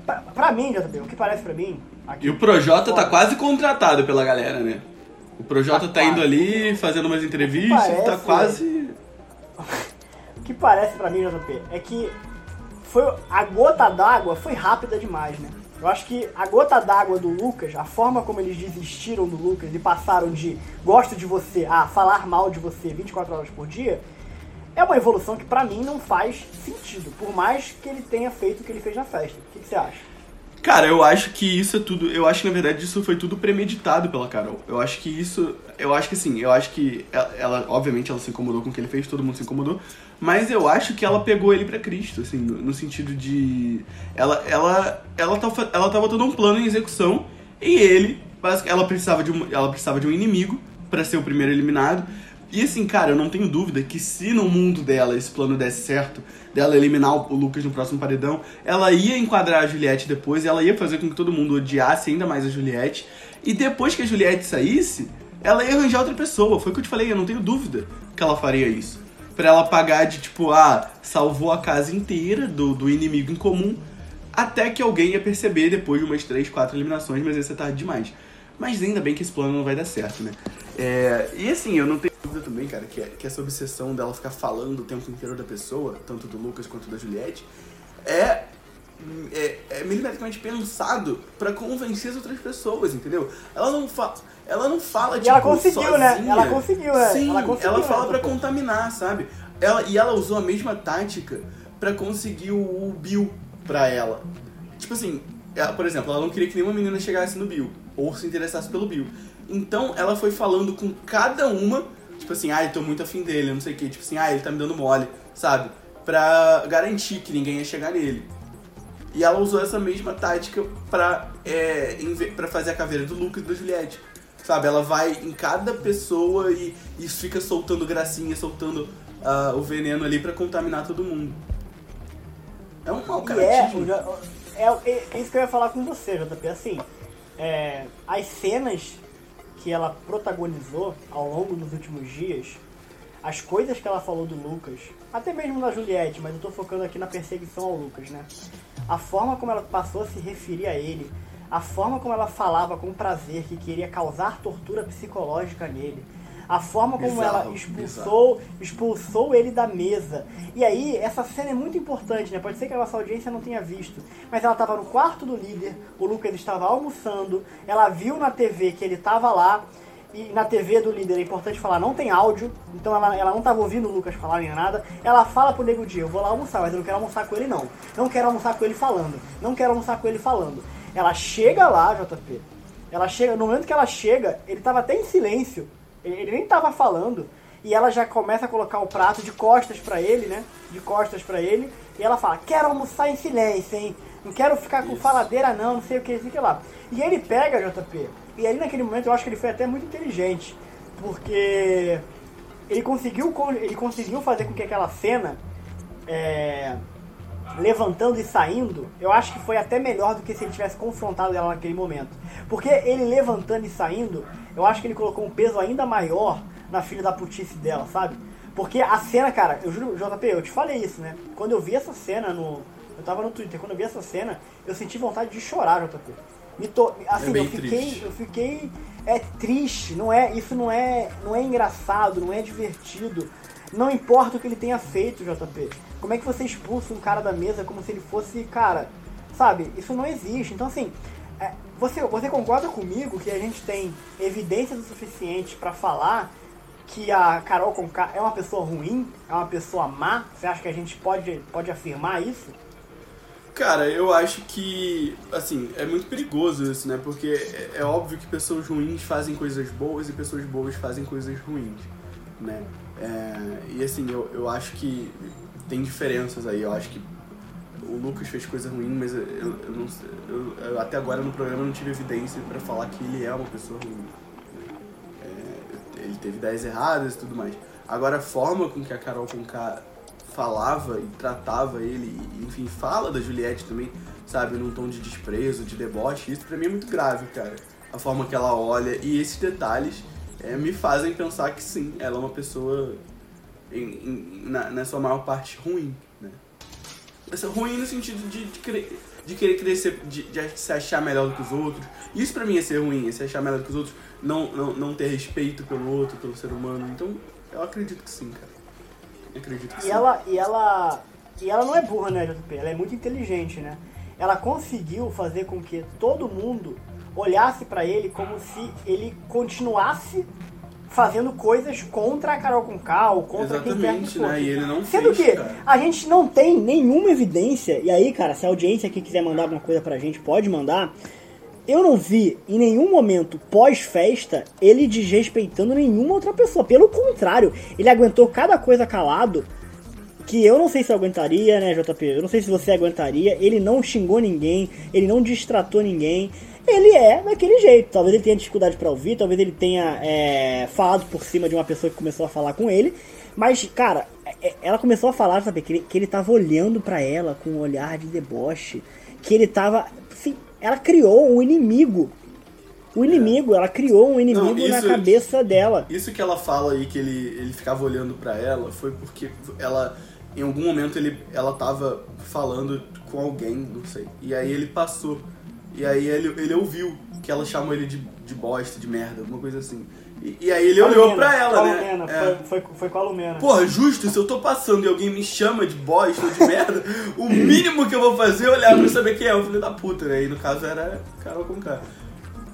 Pra, pra mim, JB, o que parece pra mim. Aqui, e o Projota tá quase contratado pela galera, né? O Projota tá, tá indo ali, fazendo umas entrevistas, tá parece, tá quase. o que parece pra mim, JP, é que foi a gota d'água foi rápida demais, né? Eu acho que a gota d'água do Lucas, a forma como eles desistiram do Lucas e passaram de gosto de você a falar mal de você 24 horas por dia, é uma evolução que para mim não faz sentido, por mais que ele tenha feito o que ele fez na festa. O que, você acha? Cara, eu acho que isso é tudo. Eu acho que na verdade isso foi tudo premeditado pela Carol. Eu acho que isso. Eu acho que sim, eu acho que ela, ela, obviamente, ela se incomodou com o que ele fez, todo mundo se incomodou. Mas eu acho que ela pegou ele para Cristo, assim, no, no, sentido de. Ela, ela, ela, tá, ela tava botando um plano em execução e ele. Ela precisava de um, ela precisava de um inimigo para ser o primeiro eliminado. E assim, cara, eu não tenho dúvida que se no mundo dela esse plano desse certo, dela eliminar o Lucas no próximo paredão, ela ia enquadrar a Juliette depois, ela ia fazer com que todo mundo odiasse ainda mais a Juliette. E depois que a Juliette saísse, ela ia arranjar outra pessoa. Foi o que eu te falei, eu não tenho dúvida que ela faria isso. Pra ela pagar de tipo, ah, salvou a casa inteira do, do inimigo em comum, até que alguém ia perceber depois de umas 3, 4 eliminações, mas esse é tarde demais. Mas ainda bem que esse plano não vai dar certo, né? É, e assim, eu não tenho dúvida também, cara, que, é, que essa obsessão dela ficar falando o tempo inteiro da pessoa, tanto do Lucas quanto da Juliette, é, é, é milimetricamente pensado para convencer as outras pessoas, entendeu? Ela não fala. Ela não fala, e tipo, ela conseguiu, sozinha. né? Ela conseguiu, né? Sim, ela, conseguiu, ela fala para contaminar, sabe? Ela, e ela usou a mesma tática para conseguir o, o Bill pra ela. Tipo assim, ela, por exemplo, ela não queria que nenhuma menina chegasse no Bill ou se interessasse pelo Bill. Então ela foi falando com cada uma, tipo assim, ah, eu tô muito afim dele, não sei o que, tipo assim, ah, ele tá me dando mole, sabe? Pra garantir que ninguém ia chegar nele. E ela usou essa mesma tática pra, é, pra fazer a caveira do Lucas e da Juliette. Sabe? Ela vai em cada pessoa e, e fica soltando gracinha, soltando uh, o veneno ali para contaminar todo mundo. É um mau caratismo. É, é, é, isso que eu ia falar com você, JP. Assim, é, as cenas que ela protagonizou ao longo dos últimos dias, as coisas que ela falou do Lucas, até mesmo da Juliette, mas eu tô focando aqui na perseguição ao Lucas, né? A forma como ela passou a se referir a ele, a forma como ela falava com prazer que queria causar tortura psicológica nele, a forma como bizarro, ela expulsou, bizarro. expulsou ele da mesa. E aí, essa cena é muito importante, né? Pode ser que a nossa audiência não tenha visto, mas ela estava no quarto do líder, o Lucas estava almoçando, ela viu na TV que ele estava lá, e na TV do líder é importante falar, não tem áudio, então ela, ela não estava ouvindo o Lucas falar nem nada. Ela fala pro Nego Dia, eu vou lá almoçar, mas eu não quero almoçar com ele não. Não quero almoçar com ele falando. Não quero almoçar com ele falando. Ela chega lá, JP. Ela chega, no momento que ela chega, ele estava até em silêncio. Ele nem tava falando. E ela já começa a colocar o prato de costas para ele, né? De costas para ele. E ela fala: Quero almoçar em silêncio, hein? Não quero ficar com Isso. faladeira, não, não sei o que, não sei o que lá. E ele pega, JP. E aí, naquele momento, eu acho que ele foi até muito inteligente. Porque ele conseguiu, ele conseguiu fazer com que aquela cena. É, levantando e saindo, eu acho que foi até melhor do que se ele tivesse confrontado ela naquele momento. Porque ele levantando e saindo, eu acho que ele colocou um peso ainda maior na filha da putice dela, sabe? Porque a cena, cara, eu juro, JP, eu te falei isso, né? Quando eu vi essa cena no. Eu tava no Twitter, quando eu vi essa cena, eu senti vontade de chorar, JP. Me to, assim, é eu fiquei. Triste. Eu fiquei. É triste, não é. Isso não é. Não é engraçado, não é divertido. Não importa o que ele tenha feito, JP. Como é que você expulsa um cara da mesa como se ele fosse, cara, sabe? Isso não existe. Então, assim, é, você, você concorda comigo que a gente tem evidências o suficiente para falar que a Carol Conká é uma pessoa ruim, é uma pessoa má? Você acha que a gente pode, pode afirmar isso? Cara, eu acho que, assim, é muito perigoso isso, né? Porque é, é óbvio que pessoas ruins fazem coisas boas e pessoas boas fazem coisas ruins, né? É, e assim, eu, eu acho que tem diferenças aí. Eu acho que o Lucas fez coisa ruim, mas eu, eu não eu, eu, até agora no programa não tive evidência para falar que ele é uma pessoa ruim. É, ele teve ideias erradas e tudo mais. Agora a forma com que a Carol Conká falava e tratava ele, enfim, fala da Juliette também, sabe, num tom de desprezo, de deboche, isso pra mim é muito grave, cara. A forma que ela olha e esses detalhes é, me fazem pensar que sim, ela é uma pessoa, em, em, na, na sua maior parte, ruim, né? Essa ruim no sentido de, de, querer, de querer crescer, de, de se achar melhor do que os outros. Isso pra mim é ser ruim, é se achar melhor do que os outros, não, não, não ter respeito pelo outro, pelo ser humano. Então, eu acredito que sim, cara. Eu acredito que e sim. Ela, e, ela, e ela não é burra, né, JP? Ela é muito inteligente, né? Ela conseguiu fazer com que todo mundo olhasse para ele como se ele continuasse fazendo coisas contra a Carol Conká ou contra Exatamente, quem quer que né? E ele não Sendo fez, que cara. a gente não tem nenhuma evidência, e aí, cara, se a audiência aqui quiser mandar alguma coisa pra gente, pode mandar. Eu não vi em nenhum momento pós-festa ele desrespeitando nenhuma outra pessoa. Pelo contrário, ele aguentou cada coisa calado que eu não sei se eu aguentaria, né, JP? Eu não sei se você aguentaria. Ele não xingou ninguém, ele não distratou ninguém. Ele é daquele jeito. Talvez ele tenha dificuldade pra ouvir, talvez ele tenha é, falado por cima de uma pessoa que começou a falar com ele. Mas, cara, é- ela começou a falar, sabe, que ele, que ele tava olhando pra ela com um olhar de deboche. Que ele tava. Assim, ela criou um inimigo. O inimigo, ela criou um inimigo Não, na isso- cabeça dela. Isso que ela fala aí, que ele, ele ficava olhando pra ela, foi porque ela, em algum momento, ele, ela tava falando com alguém, não sei. E aí ele passou. E aí ele, ele ouviu que ela chamou ele de, de bosta, de merda, alguma coisa assim. E, e aí ele olhou pra ela, com a né? É. foi, foi, foi com a Lumena. Porra, justo, se eu tô passando e alguém me chama de bosta ou de merda, o mínimo que eu vou fazer é olhar pra saber quem é o filho da puta, né? E no caso era Carol com K.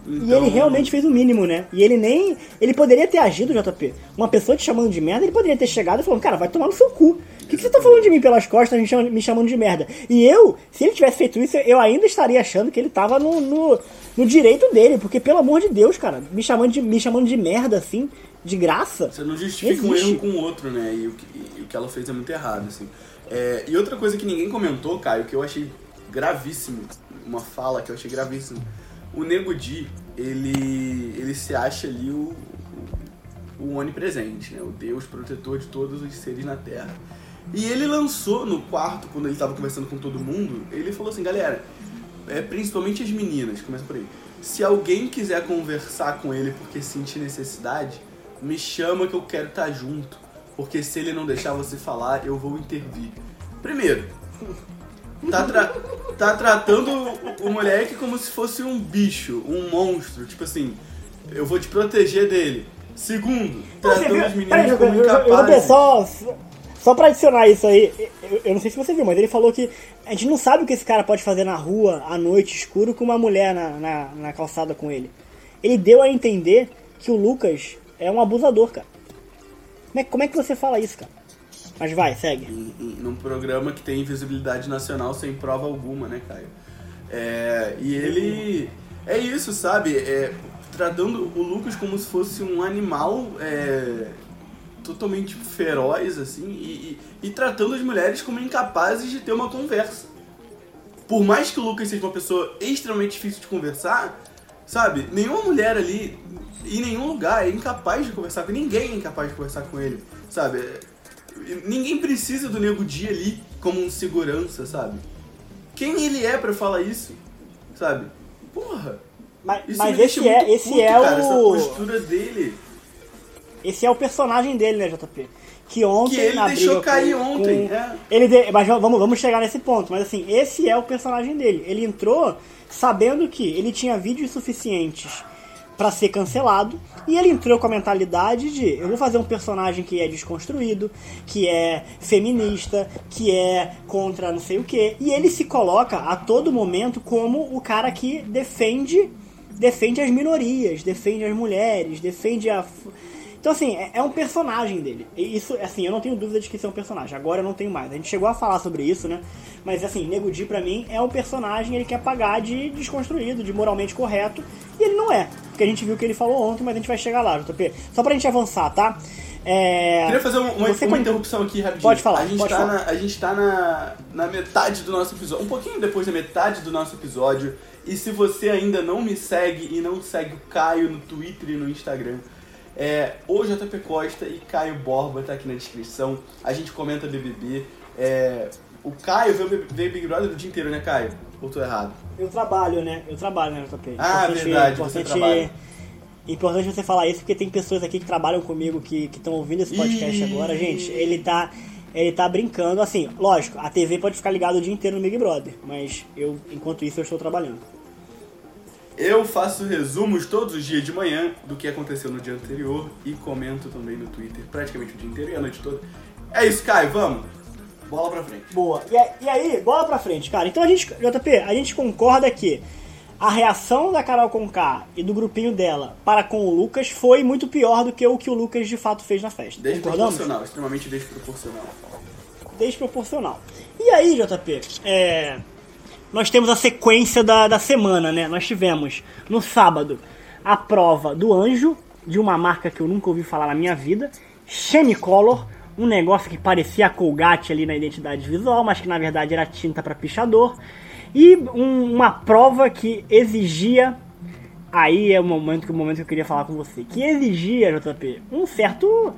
Então, E ele realmente fez o mínimo, né? E ele nem. Ele poderia ter agido, JP. Uma pessoa te chamando de merda, ele poderia ter chegado e falado, cara, vai tomar no seu cu. O que, que você tá falando de mim pelas costas, me chamando, me chamando de merda? E eu, se ele tivesse feito isso, eu ainda estaria achando que ele tava no, no, no direito dele. Porque, pelo amor de Deus, cara, me chamando de, me chamando de merda assim, de graça. Você não justifica um Existe. erro com o outro, né? E o que, e o que ela fez é muito errado, assim. É, e outra coisa que ninguém comentou, Caio, que eu achei gravíssimo, uma fala que eu achei gravíssimo. O Nego Di, ele, ele se acha ali o, o, o onipresente, né? O Deus protetor de todos os seres na Terra. E ele lançou no quarto, quando ele tava conversando com todo mundo, ele falou assim, galera, é, principalmente as meninas, começa por aí. Se alguém quiser conversar com ele porque sentir necessidade, me chama que eu quero estar junto. Porque se ele não deixar você falar, eu vou intervir. Primeiro, tá, tra- tá tratando o moleque como se fosse um bicho, um monstro. Tipo assim, eu vou te proteger dele. Segundo, tratando as meninas eu, como eu, eu, eu, incapazes. Só, pra adicionar isso aí, eu, eu não sei se você viu, mas ele falou que a gente não sabe o que esse cara pode fazer na rua, à noite, escuro, com uma mulher na, na, na calçada com ele. Ele deu a entender que o Lucas é um abusador, cara. Como é, como é que você fala isso, cara? Mas vai, segue. em- em- num programa que tem visibilidade nacional sem prova alguma, né, Caio? É, e ele. É isso, sabe? É, tratando o Lucas como se fosse um animal é, totalmente feroz, assim, e, e- e tratando as mulheres como incapazes de ter uma conversa. Por mais que o Lucas seja uma pessoa extremamente difícil de conversar, sabe? Nenhuma mulher ali, em nenhum lugar, é incapaz de conversar com ninguém é incapaz de conversar com ele, sabe? Ninguém precisa do Nego Dia ali como um segurança, sabe? Quem ele é pra falar isso, sabe? Porra! Mas, mas esse é, esse puto, é cara, essa o. postura dele. Esse é o personagem dele, né, JP? Que ontem. Que ele na deixou briga cair com- ontem, com- é. Ele de- Mas vamos, vamos chegar nesse ponto. Mas assim, esse é o personagem dele. Ele entrou sabendo que ele tinha vídeos suficientes pra ser cancelado. E ele entrou com a mentalidade de eu vou fazer um personagem que é desconstruído, que é feminista, que é contra não sei o que. E ele se coloca a todo momento como o cara que defende defende as minorias, defende as mulheres, defende a. Então, assim, é, é um personagem dele. E isso, assim, eu não tenho dúvida de que isso é um personagem. Agora eu não tenho mais. A gente chegou a falar sobre isso, né? Mas, assim, Nego Di, pra mim, é um personagem, ele quer pagar de desconstruído, de moralmente correto. E ele não é. Porque a gente viu o que ele falou ontem, mas a gente vai chegar lá, JP. Só pra gente avançar, tá? É... Queria fazer uma, uma, uma com- interrupção aqui rapidinho. Pode falar, A gente pode tá, falar. Na, a gente tá na, na metade do nosso episódio. Um pouquinho depois da metade do nosso episódio. E se você ainda não me segue e não segue o Caio no Twitter e no Instagram, É, o JP Costa e Caio Borba tá aqui na descrição. A gente comenta BBB. É, o Caio veio, veio Big Brother o dia inteiro, né, Caio? Ou tô errado? Eu trabalho, né? Eu trabalho, né, JP? Ah, importante, verdade, importante, você trabalha. Importante você falar isso porque tem pessoas aqui que trabalham comigo que estão ouvindo esse podcast Ih. agora, gente. Ele tá. Ele tá brincando, assim, lógico, a TV pode ficar ligada o dia inteiro no Big Brother, mas eu, enquanto isso, eu estou trabalhando. Eu faço resumos todos os dias de manhã do que aconteceu no dia anterior e comento também no Twitter praticamente o dia inteiro e a noite toda. É isso, Caio, vamos? Bola pra frente. Boa. E, e aí, bola pra frente, cara. Então a gente, JP, a gente concorda que a reação da Carol Conká e do grupinho dela para com o Lucas foi muito pior do que o que o Lucas de fato fez na festa. Desproporcional, extremamente desproporcional. desproporcional. E aí, JP, é, nós temos a sequência da, da semana, né? Nós tivemos no sábado a prova do anjo, de uma marca que eu nunca ouvi falar na minha vida, Chemicolor, um negócio que parecia Colgate ali na identidade visual, mas que na verdade era tinta para pichador, e um- uma prova que exigia aí é o momento, que- o momento que eu queria falar com você, que exigia, JP, um certo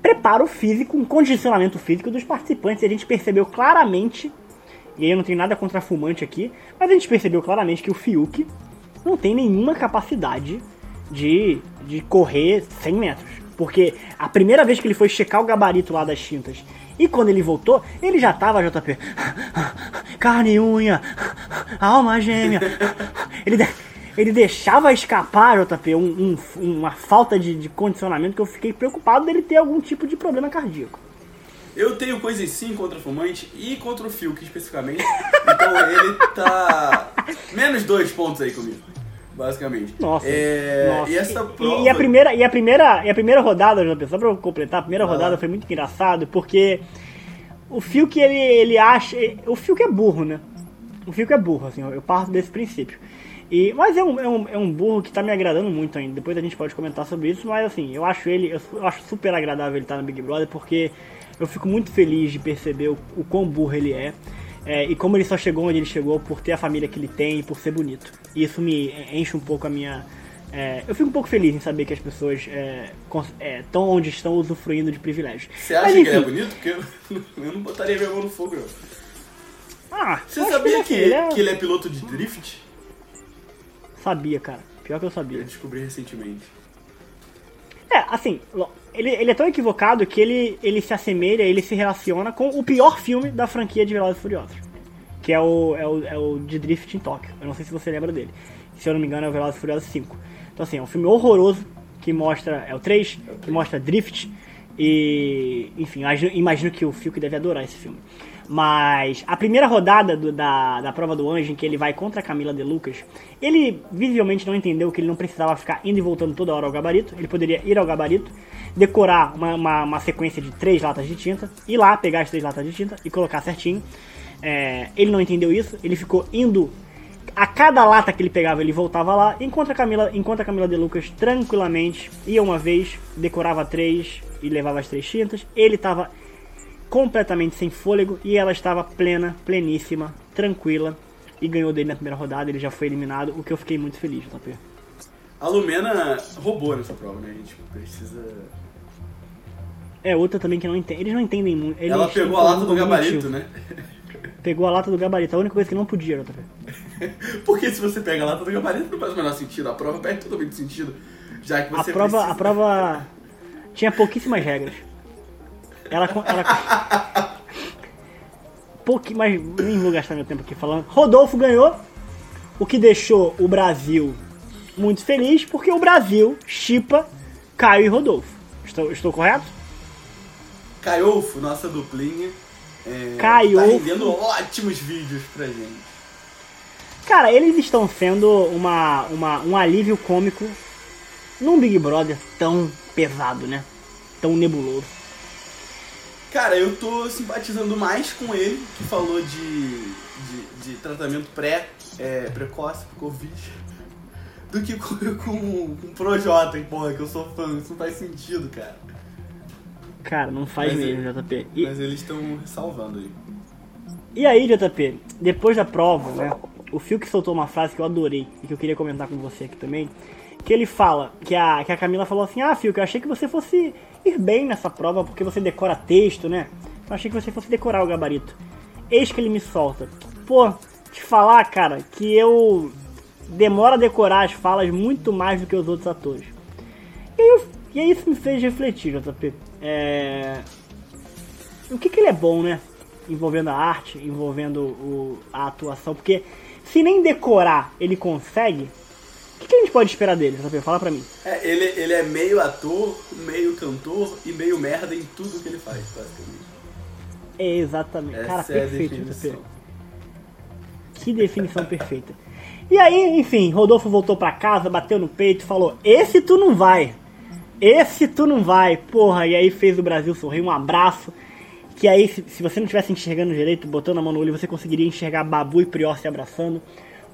preparo físico, um condicionamento físico dos participantes. E a gente percebeu claramente, e aí eu não tenho nada contra fumante aqui, mas a gente percebeu claramente que o Fiuk não tem nenhuma capacidade de, de correr 100 metros. Porque a primeira vez que ele foi checar o gabarito lá das tintas e quando ele voltou, ele já tava, JP, carne e unha, alma gêmea. Ele, de- ele deixava escapar, JP, um- um- uma falta de, de condicionamento que eu fiquei preocupado dele ter algum tipo de problema cardíaco. Eu tenho coisas sim contra fumante e contra o Fiuk especificamente. Então ele tá. Menos dois pontos aí comigo. Basicamente. Nossa. É, nossa. E essa E- prova. E, a primeira, e a primeira, e a primeira rodada, só pra eu completar, a primeira lá. rodada foi muito engraçado, porque o Fiuk, ele, ele acha. O Fiuk é burro, né? O Fiuk é burro, assim, eu parto desse princípio. E, mas é um, é, um, é um burro que tá me agradando muito ainda. Depois a gente pode comentar sobre isso, mas assim, eu acho ele, eu, eu acho super agradável ele estar no Big Brother, porque eu fico muito feliz de perceber o, o quão burro ele é. é, e como ele só chegou onde ele chegou por ter a família que ele tem e por ser bonito. E isso me enche um pouco a minha. é, eu fico um pouco feliz em saber que as pessoas estão onde estão usufruindo de privilégios. Você acha Mas, que ele é enfim. bonito? Porque eu, eu não botaria minha mão no fogo, não. Ah, Você sabia que, ele é- que ele é piloto de drift? Sabia, cara. Pior que eu sabia. Eu descobri recentemente. É, assim, ele, ele é tão equivocado que ele, ele se assemelha, ele se relaciona com o pior filme da franquia de Velozes e Furiosos. Que é o, é, o, é o de Drift em Tóquio. Eu não sei se você lembra dele. Se eu não me engano é o Velozes e Furiosos 5. Então assim, é um filme horroroso que mostra... É o 3, que mostra Drift. E... Enfim, imagino, imagino que o Fiuk deve adorar esse filme. Mas a primeira rodada do- da, da prova do anjo, em que ele vai contra a Camila De Lucas, ele visivelmente não entendeu que ele não precisava ficar indo e voltando toda hora ao gabarito. Ele poderia ir ao gabarito, decorar uma, uma, uma sequência de três latas de tinta, ir lá, pegar as três latas de tinta e colocar certinho. É, ele não entendeu isso, ele ficou indo. A cada lata que ele pegava, ele voltava lá, enquanto a Camila, enquanto a Camila De Lucas tranquilamente ia uma vez, decorava três e levava as três tintas. Ele estava completamente sem fôlego e ela estava plena, pleníssima, tranquila e ganhou dele na primeira rodada. Ele já foi eliminado, o que eu fiquei muito feliz, JP. A Lumena roubou nessa prova, né? A gente precisa. É outra também que não entende. Eles não entendem muito. eles Ela pegou a lata do gabarito, cognitivo. né? Pegou a lata do gabarito. A única coisa que não podia, JP. Porque se você pega a lata do gabarito, não faz o menor sentido. A prova perde totalmente sentido. Já que A você prova, precisa... a prova tinha pouquíssimas regras. Ela, ela pouqui, mas nem vou gastar meu tempo aqui falando. Rodolfo ganhou, o que deixou o Brasil muito feliz, porque o Brasil chipa Caio e Rodolfo. Estou, estou correto? Caiofo, nossa duplinha. É. Tá rendendo ótimos vídeos pra gente. Cara, eles estão sendo uma, uma, um alívio cômico num Big Brother tão pesado, né? Tão nebuloso. Cara, eu tô simpatizando mais com ele, que falou de, de, de tratamento pré, é, precoce pro Covid, do que com, com, com o Projota, hein, porra, que eu sou fã. Isso não faz sentido, cara. Cara, não faz Mas mesmo, JP. E, Mas eles estão salvando aí. E aí, JP, depois da prova, né? o Phil que soltou uma frase que eu adorei e que eu queria comentar com você aqui também. Que ele fala, que a, que a Camila falou assim, ah, Phil, que eu achei que você fosse ir bem nessa prova porque você decora texto, né? Eu achei que você fosse decorar o gabarito. Eis que ele me solta. Pô, te falar, cara, que eu demoro a decorar as falas muito mais do que os outros atores. E, eu, e isso me fez refletir, JP. É... O que, que ele é bom, né? Envolvendo a arte, envolvendo o, a atuação. Porque se nem decorar ele consegue, o que, a gente pode esperar dele, JP? Fala pra mim. É, ele, ele é meio ator, meio cantor e meio merda em tudo que ele faz, basicamente. É exatamente. Essa Cara, é perfeito, JP. Que definição perfeita. E aí, enfim, Rodolfo voltou pra casa, bateu no peito falou: Esse tu não vai. Esse tu não vai. Porra, e aí fez o Brasil sorrir, um abraço. Que aí, se, se você não estivesse enxergando direito, botando a mão no olho, você conseguiria enxergar Babu e Prior se abraçando.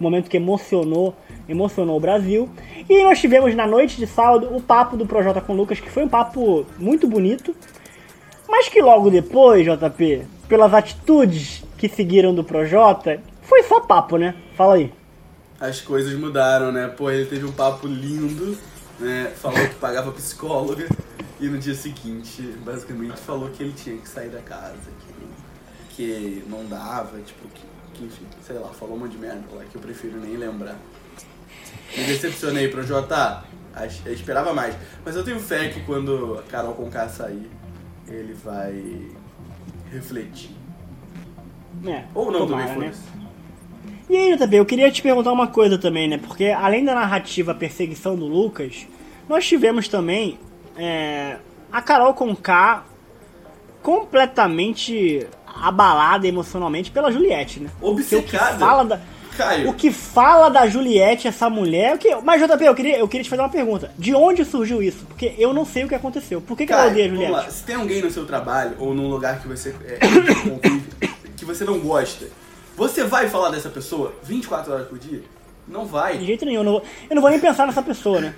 Um momento que emocionou, emocionou o Brasil. E nós tivemos na noite de sábado o papo do Projota com o Lucas, que foi um papo muito bonito. Mas que logo depois, JP, pelas atitudes que seguiram do Projota, foi só papo, né? Fala aí. As coisas mudaram, né? Pô, ele teve um papo lindo, né? Falou que pagava psicóloga e no dia seguinte, basicamente, falou que ele tinha que sair da casa, que, que não dava, tipo, que, que enfim, sei lá, falou um monte de merda lá que eu prefiro nem lembrar. Me decepcionei pro Jota, eu esperava mais. Mas eu tenho fé que quando a Carol Conká sair, ele vai refletir. É, Ou não tomara, também, foi. Né? E aí, JB, eu queria te perguntar uma coisa também, né? Porque além da narrativa perseguição do Lucas, nós tivemos também é, a Carol com K completamente abalada emocionalmente pela Juliette, né? Obcecada. O que fala da, Caio. O que fala da Juliette, essa mulher. O que, mas, JP, eu queria, eu queria te fazer uma pergunta. De onde surgiu isso? Porque eu não sei o que aconteceu. Por que, Caio, que ela odeia a Juliette? Se tem alguém no seu trabalho ou num lugar que você é, que você não gosta você vai falar dessa pessoa 24 horas por dia? Não vai. De jeito nenhum. Eu não vou, eu não vou nem pensar nessa pessoa, né?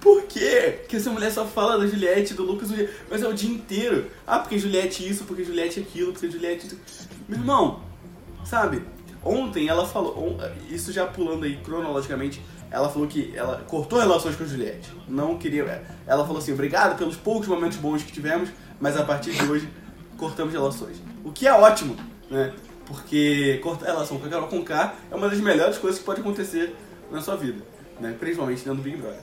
Por quê? Que essa mulher só fala da Juliette, do Lucas, mas é o dia inteiro. Ah, porque Juliette isso, porque Juliette aquilo, porque Juliette... Meu irmão, sabe? Ontem ela falou, isso já pulando aí cronologicamente, ela falou que ela cortou relações com a Juliette. Não queria... Ela falou assim, obrigado pelos poucos momentos bons que tivemos, mas a partir de hoje cortamos relações. O que é ótimo, né? Porque cortar relação com a Carol Conká é uma das melhores coisas que pode acontecer na sua vida, né? Principalmente dentro do Big Brother.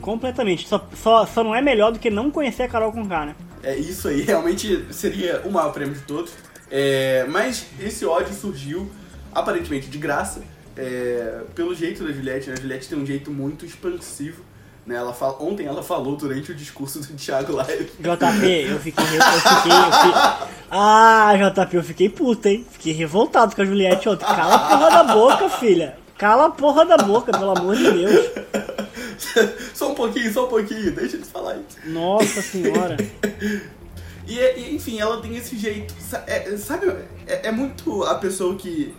Completamente. Só, só, só não é melhor do que não conhecer a Carol Conká, né? É, isso aí realmente seria o maior prêmio de todos. É, mas esse ódio surgiu, aparentemente de graça, é, pelo jeito da Juliette. Né? A Juliette tem um jeito muito expansivo né? Ela fala, ontem ela falou durante o discurso do Thiago Live. JP, eu fiquei, eu fiquei, eu fiquei. Ah, JP, eu fiquei puta, hein? Fiquei revoltado com a Juliette ontem. Cala a porra da boca, filha. Cala a porra da boca, pelo amor de Deus. só um pouquinho, só um pouquinho, deixa eu falar isso. Nossa senhora. e, e, enfim, ela tem esse jeito. É, sabe, é, é muito a pessoa que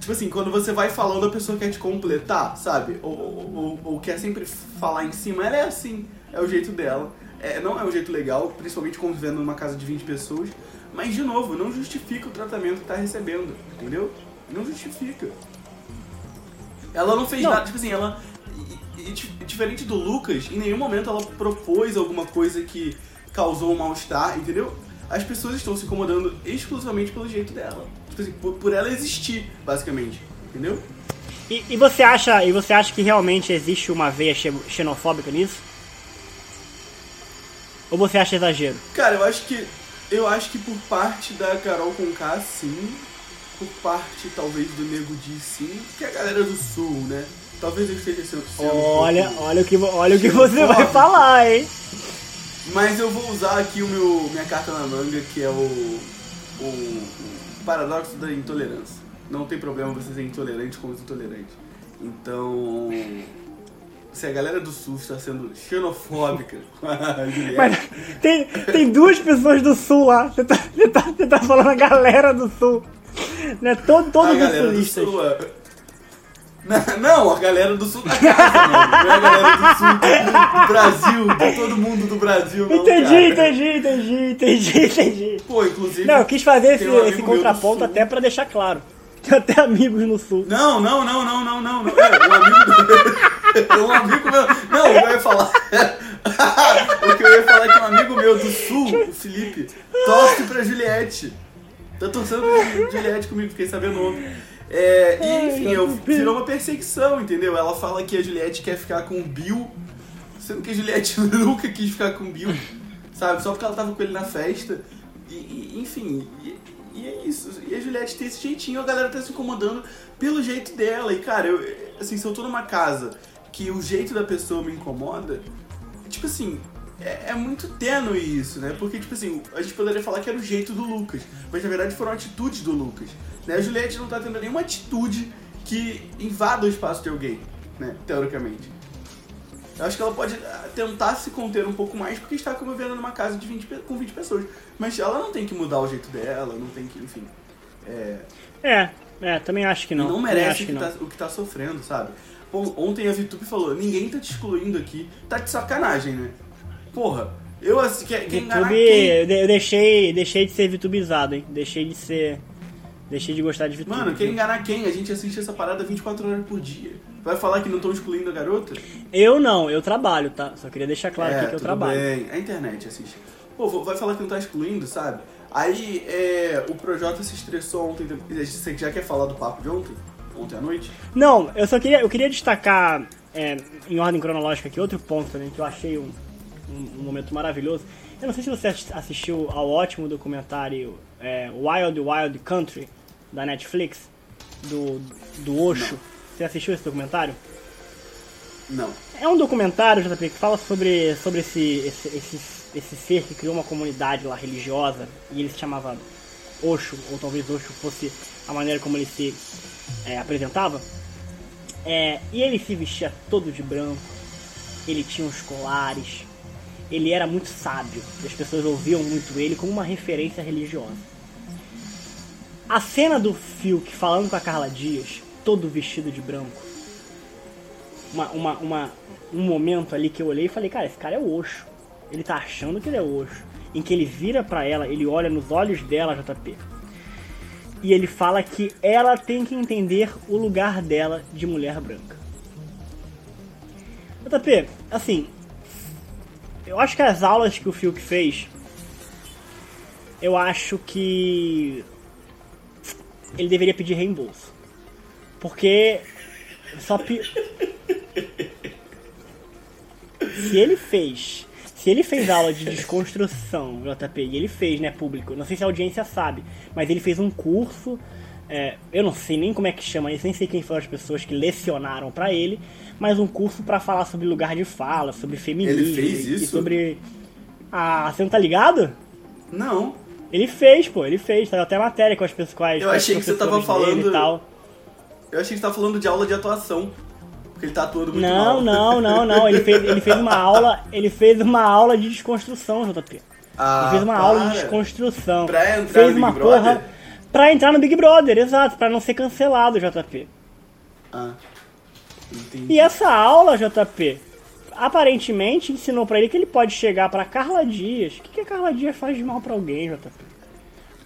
Tipo assim, quando você vai falando, a pessoa quer te completar, sabe? Ou, ou, ou quer sempre falar em cima. Ela é assim, é o jeito dela. É, não é um jeito legal, principalmente convivendo numa casa de 20 pessoas. Mas, de novo, não justifica o tratamento que tá recebendo, entendeu? Não justifica. Ela não fez não. nada, tipo assim, ela. E, diferente do Lucas, em nenhum momento ela propôs alguma coisa que causou um mal-estar, entendeu? As pessoas estão se incomodando exclusivamente pelo jeito dela tipo assim, por, por ela existir, basicamente. Entendeu? E, e, você acha, e você acha que realmente existe uma veia xenofóbica nisso? Ou você acha exagero? Cara, eu acho que eu acho que por parte da Carol Conká, sim. Por parte, talvez, do Nego Di, sim. Que é a galera do Sul, né? Talvez eu esteja sendo... Olha, um olha o que, olha o que você vai falar, hein? Mas eu vou usar aqui o meu, minha carta na manga, que é o, o, paradoxo da intolerância. Não tem problema você ser intolerante com os intolerantes. Então, se a galera do Sul está sendo xenofóbica com a Juliette... Mas tem, tem duas pessoas do Sul lá. Você tá, você tá, você tá falando a galera do Sul. Né? Todo, todos a sulistas. Do Sul, é... Não, a galera do sul da casa, mano. Não é a galera do sul do Brasil, de todo mundo do Brasil, não, Entendi, cara. entendi, entendi, entendi, entendi. Pô, inclusive. Não, eu quis fazer esse, um esse contraponto até pra deixar claro. Tem até amigos no sul. Não, não, não, não, não, não. não. É, um amigo. um amigo meu. Não, eu ia falar. o que eu ia falar é que um amigo meu do sul, o Felipe, torce pra Juliette. Tá torcendo pra Juliette comigo, fiquei sabendo ontem. É, e enfim, eu, virou uma perseguição, entendeu? Ela fala que a Juliette quer ficar com o Bill, sendo que a Juliette nunca quis ficar com o Bill, sabe? Só porque ela tava com ele na festa. E, e enfim, e, e, é isso. E a Juliette tem esse jeitinho, a galera tá se incomodando pelo jeito dela. E cara, eu, assim, se eu tô numa casa que o jeito da pessoa me incomoda, tipo assim, é, é, muito tênue isso, né? Porque, tipo assim, a gente poderia falar que era o jeito do Lucas, mas na verdade foram atitudes do Lucas. Né? A Juliette não tá tendo nenhuma atitude que invada o espaço de alguém, né? Teoricamente. Eu acho que ela pode ah, tentar se conter um pouco mais porque está convivendo numa casa de 20, com 20 pessoas. Mas ela não tem que mudar o jeito dela, não tem que, enfim. É, é, é também acho que não. Não merece o que, que tá, o que tá sofrendo, sabe? Bom, ontem a VTube falou: ninguém tá te excluindo aqui, tá de sacanagem, né? Porra, eu assim, quem, quem VTube, quem... eu deixei, deixei de ser VTubizado, hein? Deixei de ser. Deixei de gostar de VTube. Mano, quer enganar quem? A gente assiste essa parada 24 horas por dia. Vai falar que não estão excluindo a garota? Eu não, eu trabalho, tá? Só queria deixar claro é, aqui que eu trabalho. Bem. A internet assiste. Pô, vai falar que não tá excluindo, sabe? Aí é, o Projota se estressou ontem. Você já quer falar do papo de ontem? Ontem à noite? Não, eu só queria, eu queria destacar é, em ordem cronológica aqui outro ponto também que eu achei um, um, um, momento maravilhoso. Eu não sei se você assistiu ao ótimo documentário é, Wild Wild Country da Netflix do, do Osho. Não. Você assistiu esse documentário? Não. É um documentário, JP, que fala sobre, sobre esse, esse, esse, esse ser que criou uma comunidade lá religiosa e ele se chamava Osho, ou talvez Osho fosse a maneira como ele se é, apresentava. É, e ele se vestia todo de branco, ele tinha os colares, ele era muito sábio, as pessoas ouviam muito ele como uma referência religiosa. A cena do Fiuk falando com a Carla Dias todo vestido de branco. Uma, uma, uma, um momento ali que eu olhei e falei, cara, esse cara é o Osho. Ele tá achando que ele é Osho. Em que ele vira para ela, ele olha nos olhos dela, JP. E ele fala que ela tem que entender o lugar dela de mulher branca. JP, assim, eu acho que as aulas que o Fiuk fez, eu acho que ele deveria pedir reembolso. Porque só pi... Se ele fez. Se ele fez aula de desconstrução, JP, e ele fez, né, público, não sei se a audiência sabe, mas ele fez um curso, é, eu não sei nem como é que chama isso, nem sei quem foram as pessoas que lecionaram para ele, mas um curso para falar sobre lugar de fala, sobre feminismo. Ele fez isso? E sobre. Ah, você não tá ligado? Não. Ele fez, pô, ele fez, saiu até matéria com as pessoas. Eu achei que você tava falando. Tal. Eu achei que você tava falando de aula de atuação. Porque ele tá atuando muito não, mal. Não, não, não, Ele fez, ele fez uma aula. Ele fez uma aula de desconstrução, JP. Ah, ele fez uma para. aula de desconstrução. Pra entrar fez no uma Big Brother? Porra pra entrar no Big Brother, exato, pra não ser cancelado, JP. Ah. Entendi. E essa aula, JP, aparentemente ensinou para ele que ele pode chegar para Carla Dias. O que, que a Carla Dias faz de mal para alguém, JP?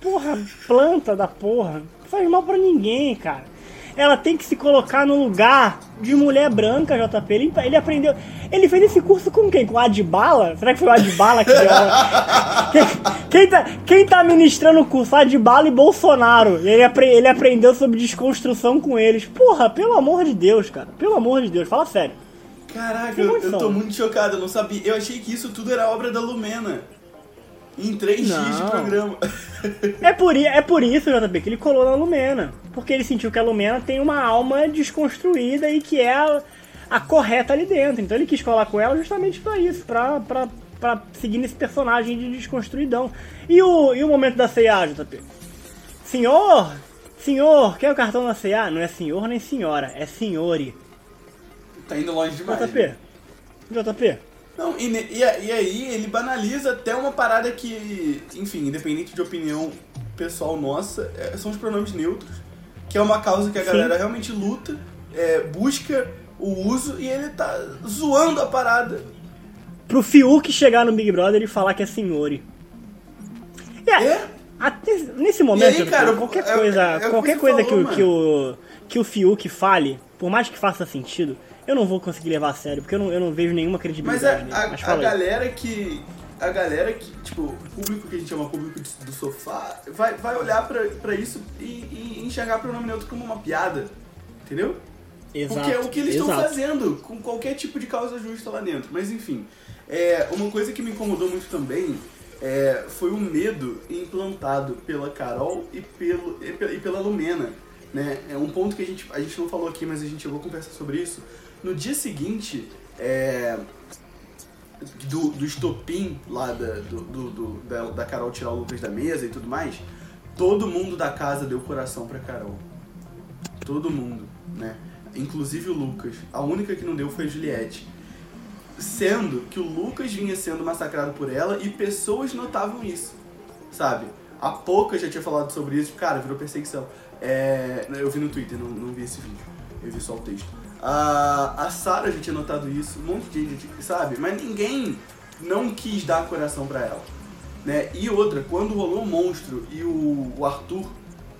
Porra, planta da porra. Faz mal para ninguém, cara ela tem que se colocar no lugar de mulher branca, JP. Ele, ele aprendeu. Ele fez esse curso com quem? Com o Adbala? Será que foi o Adbala que deu quem, quem, tá, quem tá ministrando o curso? Adbala e Bolsonaro. Ele, apre, ele aprendeu sobre desconstrução com eles. Porra, pelo amor de Deus, cara. Pelo amor de Deus, fala sério. Caraca, eu, eu tô muito chocado, eu não sabia. Eu achei que isso tudo era obra da Lumena. Em três não. dias de programa. É por, é por isso, JB, que ele colou na Lumena. Porque ele sentiu que a Lumena tem uma alma desconstruída e que é a, a correta ali dentro. Então ele quis colar com ela justamente pra isso, pra, pra, pra seguir nesse personagem de desconstruidão. E o, e o momento da C&A, JP? Senhor! Senhor, quer o cartão da C&A? Não é senhor nem senhora, é senhore. Tá indo longe demais. JP, né? JP, não, e, e, e, aí ele banaliza até uma parada que, enfim, independente de opinião pessoal nossa, é, são os pronomes neutros, que é uma causa que a Sim. galera realmente luta, é, busca o uso e ele tá zoando a parada. Pro Fiuk chegar no Big Brother e falar que é senhore. É? é? Até, nesse momento, aí, cara, qualquer é, coisa, é, é qualquer coisa falou, que, que, o, que o Fiuk fale, por mais que faça sentido, eu não vou conseguir levar a sério, porque eu não, eu não vejo nenhuma credibilidade. Mas a, a, Mas a galera que. A galera que, tipo, o público que a gente chama público do sofá, vai, vai olhar pra, pra isso e, e enxergar pronome neutro como uma piada. Entendeu? Exato, Porque é o que eles estão fazendo com qualquer tipo de causa justa lá dentro. Mas enfim, é, uma coisa que me incomodou muito também é, foi o medo implantado pela Carol e, pelo, e pela Lumena. Né? É um ponto que a gente, a gente não falou aqui, mas a gente chegou a conversar sobre isso. No dia seguinte, é, do, do estopim lá da, do, do, do, da, da Carol tirar o Lucas da mesa e tudo mais, todo mundo da casa deu coração pra Carol. Todo mundo, né? Inclusive o Lucas. A única que não deu foi a Juliette. Sendo que o Lucas vinha sendo massacrado por ela e pessoas notavam isso, sabe? A pouca já tinha falado sobre isso, cara, virou perseguição. É, eu vi no Twitter, não, não vi esse vídeo, eu vi só o texto. A, a Sarah já tinha notado isso, um monte de gente, sabe? Mas ninguém não quis dar coração para ela. Né? E outra, quando rolou o monstro e o, o Arthur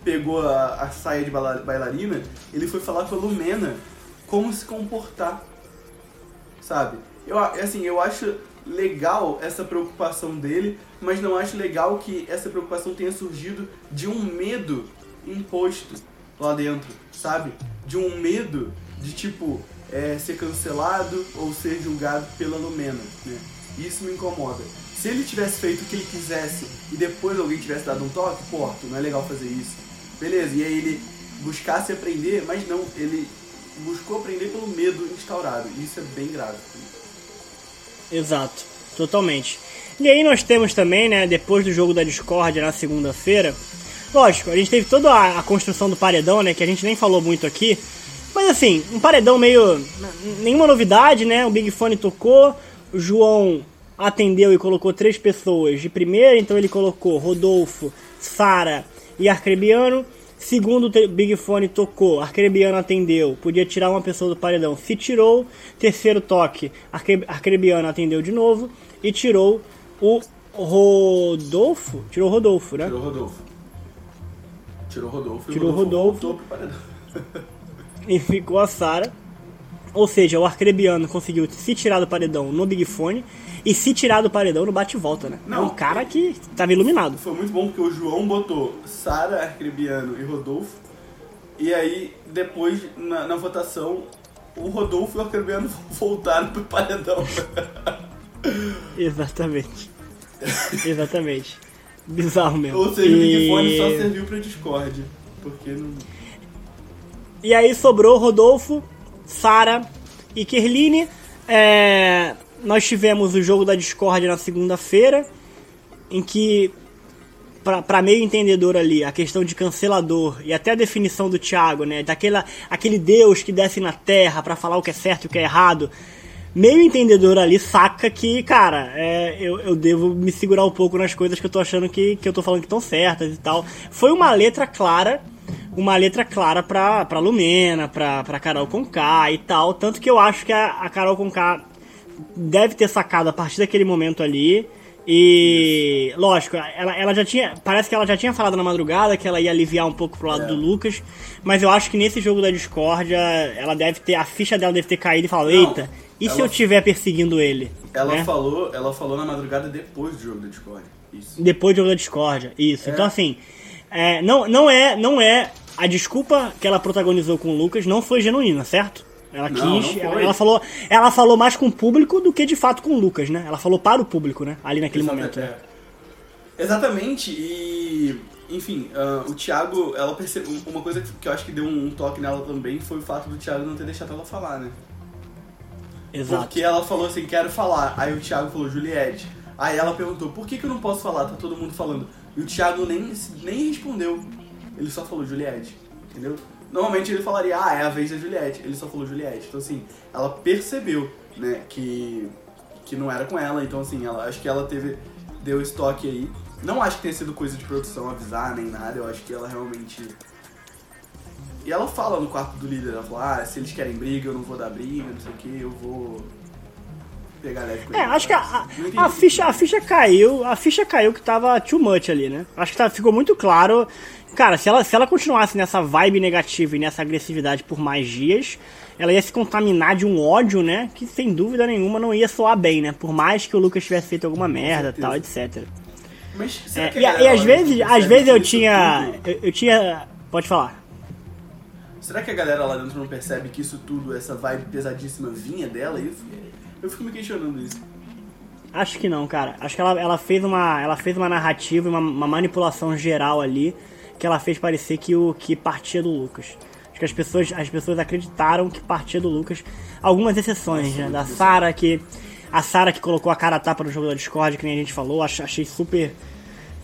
pegou a, a, saia de bailarina, ele foi falar com a Lumena como se comportar, sabe? Eu, assim, eu acho legal essa preocupação dele, mas não acho legal que essa preocupação tenha surgido de um medo imposto lá dentro, sabe? De um medo de tipo é, ser cancelado ou ser julgado pela Lumena, né? Isso me incomoda. Se ele tivesse feito o que ele quisesse e depois alguém tivesse dado um toque, pô, não é legal fazer isso. Beleza, e aí ele buscasse aprender, mas não, ele buscou aprender pelo medo instaurado. E isso é bem grave. Exato, totalmente. E aí nós temos também, né, depois do jogo da Discord na segunda-feira, lógico, a gente teve toda a, a, construção do paredão, né, que a gente nem falou muito aqui, mas assim, um paredão meio. nenhuma novidade, né? O Big Fone tocou, o João atendeu e colocou três pessoas de primeira, então ele colocou Rodolfo, Sara e Arcrebiano. Segundo, o Big Fone tocou, Arcrebiano atendeu, podia tirar uma pessoa do paredão, se tirou. Terceiro toque, Arcre Arcrebiano atendeu de novo e tirou o Rodolfo. Tirou o Rodolfo, né? Tirou o Rodolfo. Tirou o Rodolfo. Tirou o Rodolfo. Rodolfo. e ficou a Sara. Ou seja, o Arcrebiano conseguiu se tirar do paredão no Big Fone e se tirar do paredão no bate-volta, né? Não, é um cara que estava iluminado. Foi muito bom porque o João botou Sara, Arcrebiano e Rodolfo. E aí, depois, na, na votação, o Rodolfo e o Arcrebiano voltaram pro paredão. Exatamente. Exatamente. Bizarro mesmo. Ou seja, e... o Big Fone só serviu pra Discord. Porque não. E aí sobrou Rodolfo, Sara e Kerline. É, nós tivemos o jogo da Discord na segunda-feira, em que, para meio entendedor ali, a questão de cancelador e até a definição do Thiago, né, daquela, aquele Deus que desce na terra para falar o que é certo e o que é errado, meio entendedor ali saca que, cara, é, eu, eu devo me segurar um pouco nas coisas que eu tô achando que, que eu tô falando que estão certas e tal. Foi uma letra clara uma letra clara pra, pra Lumena, pra, pra Carol Conká e tal. Tanto que eu acho que a, a Carol Conká deve ter sacado a partir daquele momento ali. E lógico, ela, ela já tinha. Parece que ela já tinha falado na madrugada que ela ia aliviar um pouco pro lado é. do Lucas. Mas eu acho que nesse jogo da discórdia, ela deve ter. A ficha dela deve ter caído e falado, eita, e ela, se eu estiver perseguindo ele? Ela né? falou, ela falou na madrugada depois do jogo da discórdia. Isso. Depois do jogo da discórdia, isso. É. Então assim. É, não, não, é, não é a desculpa que ela protagonizou com o Lucas não foi genuína, certo? Ela quis, não ela, ela, falou, ela falou mais com o público do que de fato com o Lucas, né? Ela falou para o público, né? Ali naquele Exatamente, momento. Né? É. Exatamente, e enfim, uh, o Thiago, ela percebeu. Uma coisa que eu acho que deu um toque nela também foi o fato do Thiago não ter deixado ela falar, né? Exato. Porque ela falou assim, quero falar. Aí o Thiago falou, Juliette. Aí ela perguntou, por que, que eu não posso falar? Tá todo mundo falando. E o Thiago nem, nem respondeu. Ele só falou Juliette, entendeu? Normalmente ele falaria, ah, é a vez da Juliette. Ele só falou Juliette. Então, assim, ela percebeu, né, que, que não era com ela. Então, assim, ela, acho que ela teve, deu estoque aí. Não acho que tenha sido coisa de produção avisar nem nada. Eu acho que ela realmente. E ela fala no quarto do líder, ela fala, ah, se eles querem briga, eu não vou dar briga, não sei o que, eu vou. Pegar leve com É, acho que a, a, a ficha, a ficha caiu, a ficha caiu que tava too much ali, né? Acho que tá, ficou muito claro. Cara, se ela, se ela continuasse nessa vibe negativa e nessa agressividade por mais dias, ela ia se contaminar de um ódio, né? Que sem dúvida nenhuma não ia soar bem, né? Por mais que o Lucas tivesse feito alguma merda tal, etc. Mas é, e, e às vezes, às vezes eu tinha. Eu, eu tinha. Pode falar. Será que a galera lá dentro não percebe que isso tudo, essa vibe pesadíssima, vinha dela? Eu, eu fico me questionando isso. Acho que não, cara. Acho que ela, ela fez uma ela fez uma narrativa, uma, uma manipulação geral ali que ela fez parecer que o que partia do Lucas. Acho que as pessoas as pessoas acreditaram que partia do Lucas. Algumas exceções, Nossa, né? Da Sara que a Sara que colocou a cara a tapa no jogo da Discord, que nem a gente falou, achei super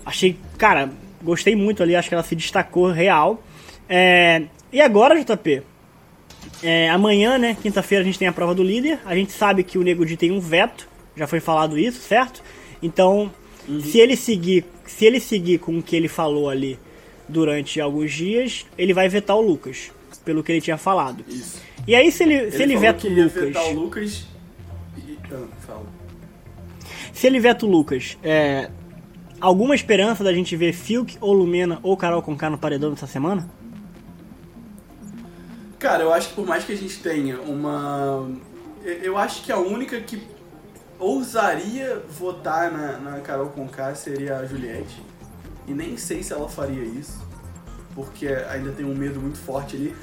achei, cara, gostei muito ali, acho que ela se destacou real. É, e agora, JP? É, amanhã, né, quinta-feira, a gente tem a prova do líder. A gente sabe que o Nego Di tem um veto, já foi falado isso, certo? Então, uhum. se ele seguir, se ele seguir com o que ele falou ali durante alguns dias, ele vai vetar o Lucas, pelo que ele tinha falado. Isso. E aí se ele, ele se ele veta o Lucas, vetar o Lucas e... ah, Se ele veta o Lucas, é, alguma esperança da gente ver Filk ou Lumena ou Carol Conká no paredão dessa semana? Cara, eu acho que por mais que a gente tenha uma. Eu acho que a única que ousaria votar na, na Carol Conká seria a Juliette. E nem sei se ela faria isso. Porque ainda tem um medo muito forte ali.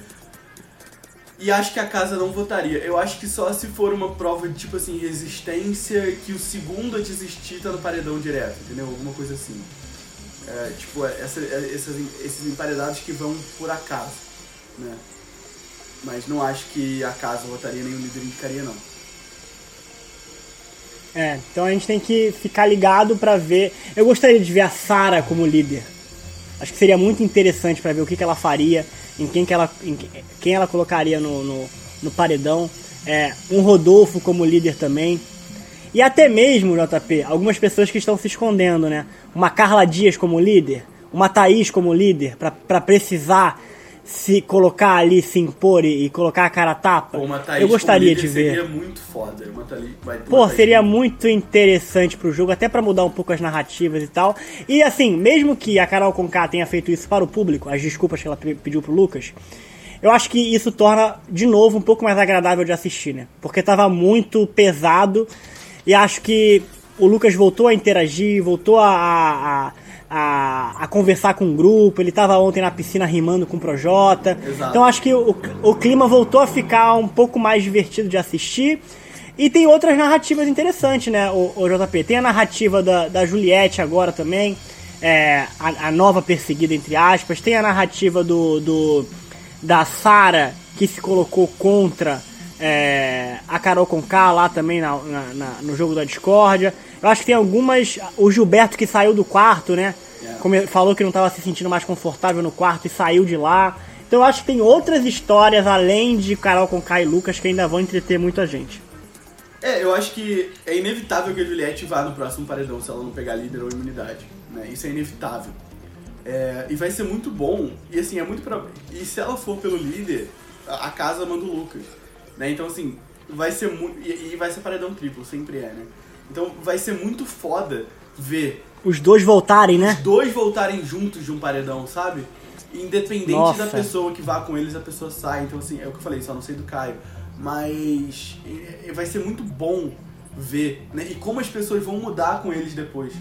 E acho que a casa não votaria. Eu acho que só se for uma prova de, tipo assim, resistência, que o segundo a desistir tá no paredão direto, entendeu? Alguma coisa assim. É, tipo, essa, esses, esses emparedados que vão por acaso, né? Mas não acho que a casa votaria nem o líder indicaria, não. É, então a gente tem que ficar ligado para ver. Eu gostaria de ver a Sara como líder. Acho que seria muito interessante para ver o que, que ela faria, em quem, que ela, em quem ela colocaria no, no, no paredão. É, um Rodolfo como líder também. E até mesmo, JP, algumas pessoas que estão se escondendo, né? Uma Carla Dias como líder, uma Thaís como líder, para precisar se colocar ali, se impor e, e colocar a cara a tapa. Pô, eu gostaria de ver. Seria muito foda. Pô, seria muito interessante pro jogo, até para mudar um pouco as narrativas e tal. E assim, mesmo que a Carol Conká tenha feito isso para o público, as desculpas que ela pediu pro Lucas, eu acho que isso torna, de novo, um pouco mais agradável de assistir, né? Porque tava muito pesado e acho que o Lucas voltou a interagir, voltou a, a a, a conversar com um grupo, ele estava ontem na piscina rimando com o Projota. Exato. Então acho que o, o clima voltou a ficar um pouco mais divertido de assistir. E tem outras narrativas interessantes, né, o, o JP? Tem a narrativa da, da Juliette agora também, é, a, a, nova perseguida, entre aspas. Tem a narrativa do, do da Sara, que se colocou contra é, a Carol Conká lá também na, na, na, no jogo da discórdia. Eu acho que tem algumas. O Gilberto que saiu do quarto, né? Yeah. Falou que não estava se sentindo mais confortável no quarto e saiu de lá. Então eu acho que tem outras histórias além de Carol com Kai e Lucas que ainda vão entreter muita gente. É, eu acho que é inevitável que a Juliette vá no próximo paredão se ela não pegar líder ou imunidade. Né? Isso é inevitável. É, e vai ser muito bom. E assim, é muito pra... E se ela for pelo líder, a casa manda o Lucas. Né? Então assim, vai ser muito. E, e vai ser paredão triplo, sempre é, né? Então vai ser muito foda ver. Os dois voltarem, né? Os dois voltarem juntos de um paredão, sabe? Independente Nossa. da pessoa que vá com eles, a pessoa sai. Então, assim, é o que eu falei, só não sei do Caio. Mas vai ser muito bom ver, né? E como as pessoas vão mudar com eles depois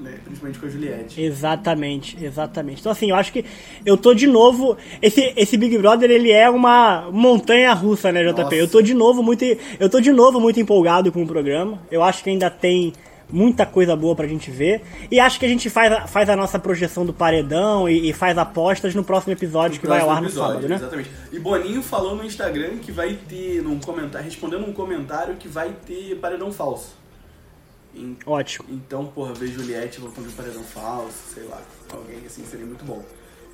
né? Principalmente com a Juliette. Exatamente, exatamente. Então assim, eu acho que eu tô de novo. Esse, esse Big Brother ele é uma montanha russa, né, JP? Nossa. Eu tô de novo muito. Eu tô de novo muito empolgado com o programa. Eu acho que ainda tem muita coisa boa pra gente ver. E acho que a gente faz, faz a nossa projeção do paredão e, e faz apostas no próximo episódio no que vai ao ar no sábado, né? Exatamente. E Boninho falou no Instagram que vai ter, num comentário, respondendo um comentário, que vai ter paredão falso. Ótimo. Então, porra, ver Juliette voltando de paredão falso, sei lá, alguém assim seria muito bom.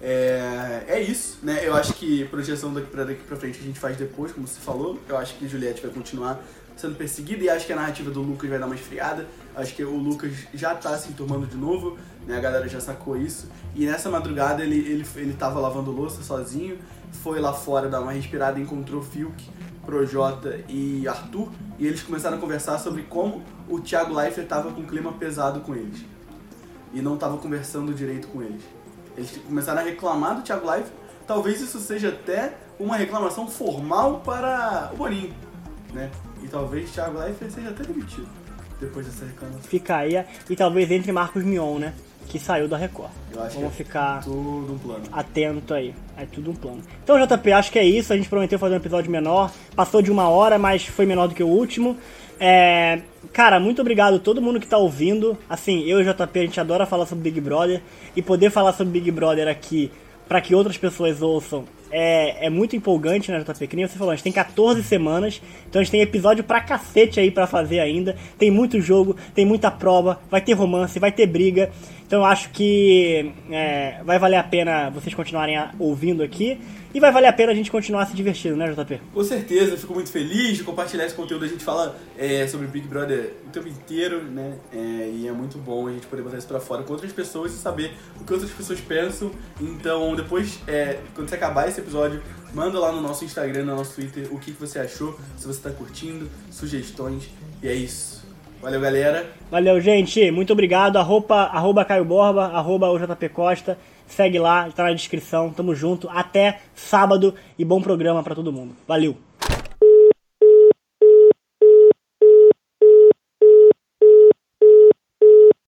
É, é isso, né? Eu acho que projeção daqui pra, daqui pra frente a gente faz depois, como você falou. Eu acho que Juliette vai continuar sendo perseguida e acho que a narrativa do Lucas vai dar uma esfriada. Acho que o Lucas já tá se enturmando de novo, né? A galera já sacou isso. E nessa madrugada ele, ele, ele tava lavando louça sozinho, foi lá fora dar uma respirada encontrou Filk Projota e Arthur, e eles começaram a conversar sobre como o Thiago Leifert estava com um clima pesado com eles. E não estava conversando direito com eles. Eles começaram a reclamar do Thiago Leifert. Talvez isso seja até uma reclamação formal para o Boninho, né? E talvez Thiago Leifert seja até demitido depois dessa reclamação. Fica aí, e talvez entre Marcos Mion, né? que saiu da Record. Eu acho Vamos que é ficar tudo um plano. atento aí. É tudo um plano. Então, JP, acho que é isso. A gente prometeu fazer um episódio menor. Passou de uma hora, mas foi menor do que o último. É... Cara, muito obrigado a todo mundo que tá ouvindo. Assim, eu e o JP, a gente adora falar sobre Big Brother. E poder falar sobre Big Brother aqui para que outras pessoas ouçam é, é muito empolgante, né, JP? Que nem você falou, a gente tem 14 semanas, então a gente tem episódio pra cacete aí para fazer ainda. Tem muito jogo, tem muita prova, vai ter romance, vai ter briga. Então eu acho que é, vai valer a pena vocês continuarem ouvindo aqui. E vai valer a pena a gente continuar se divertindo, né, JP? Com certeza, fico muito feliz de compartilhar esse conteúdo. A gente fala é, sobre Big Brother o tempo inteiro, né? É, e é muito bom a gente poder botar isso pra fora com outras pessoas e saber o que outras pessoas pensam. Então, depois, é, quando você acabar esse episódio, manda lá no nosso Instagram, no nosso Twitter, o que, que você achou, se você tá curtindo, sugestões. E é isso. Valeu, galera. Valeu, gente. Muito obrigado. Arroba, arroba Caio Borba, arroba o JP Costa. Segue lá, tá na descrição. Tamo junto. Até sábado e bom programa para todo mundo. Valeu.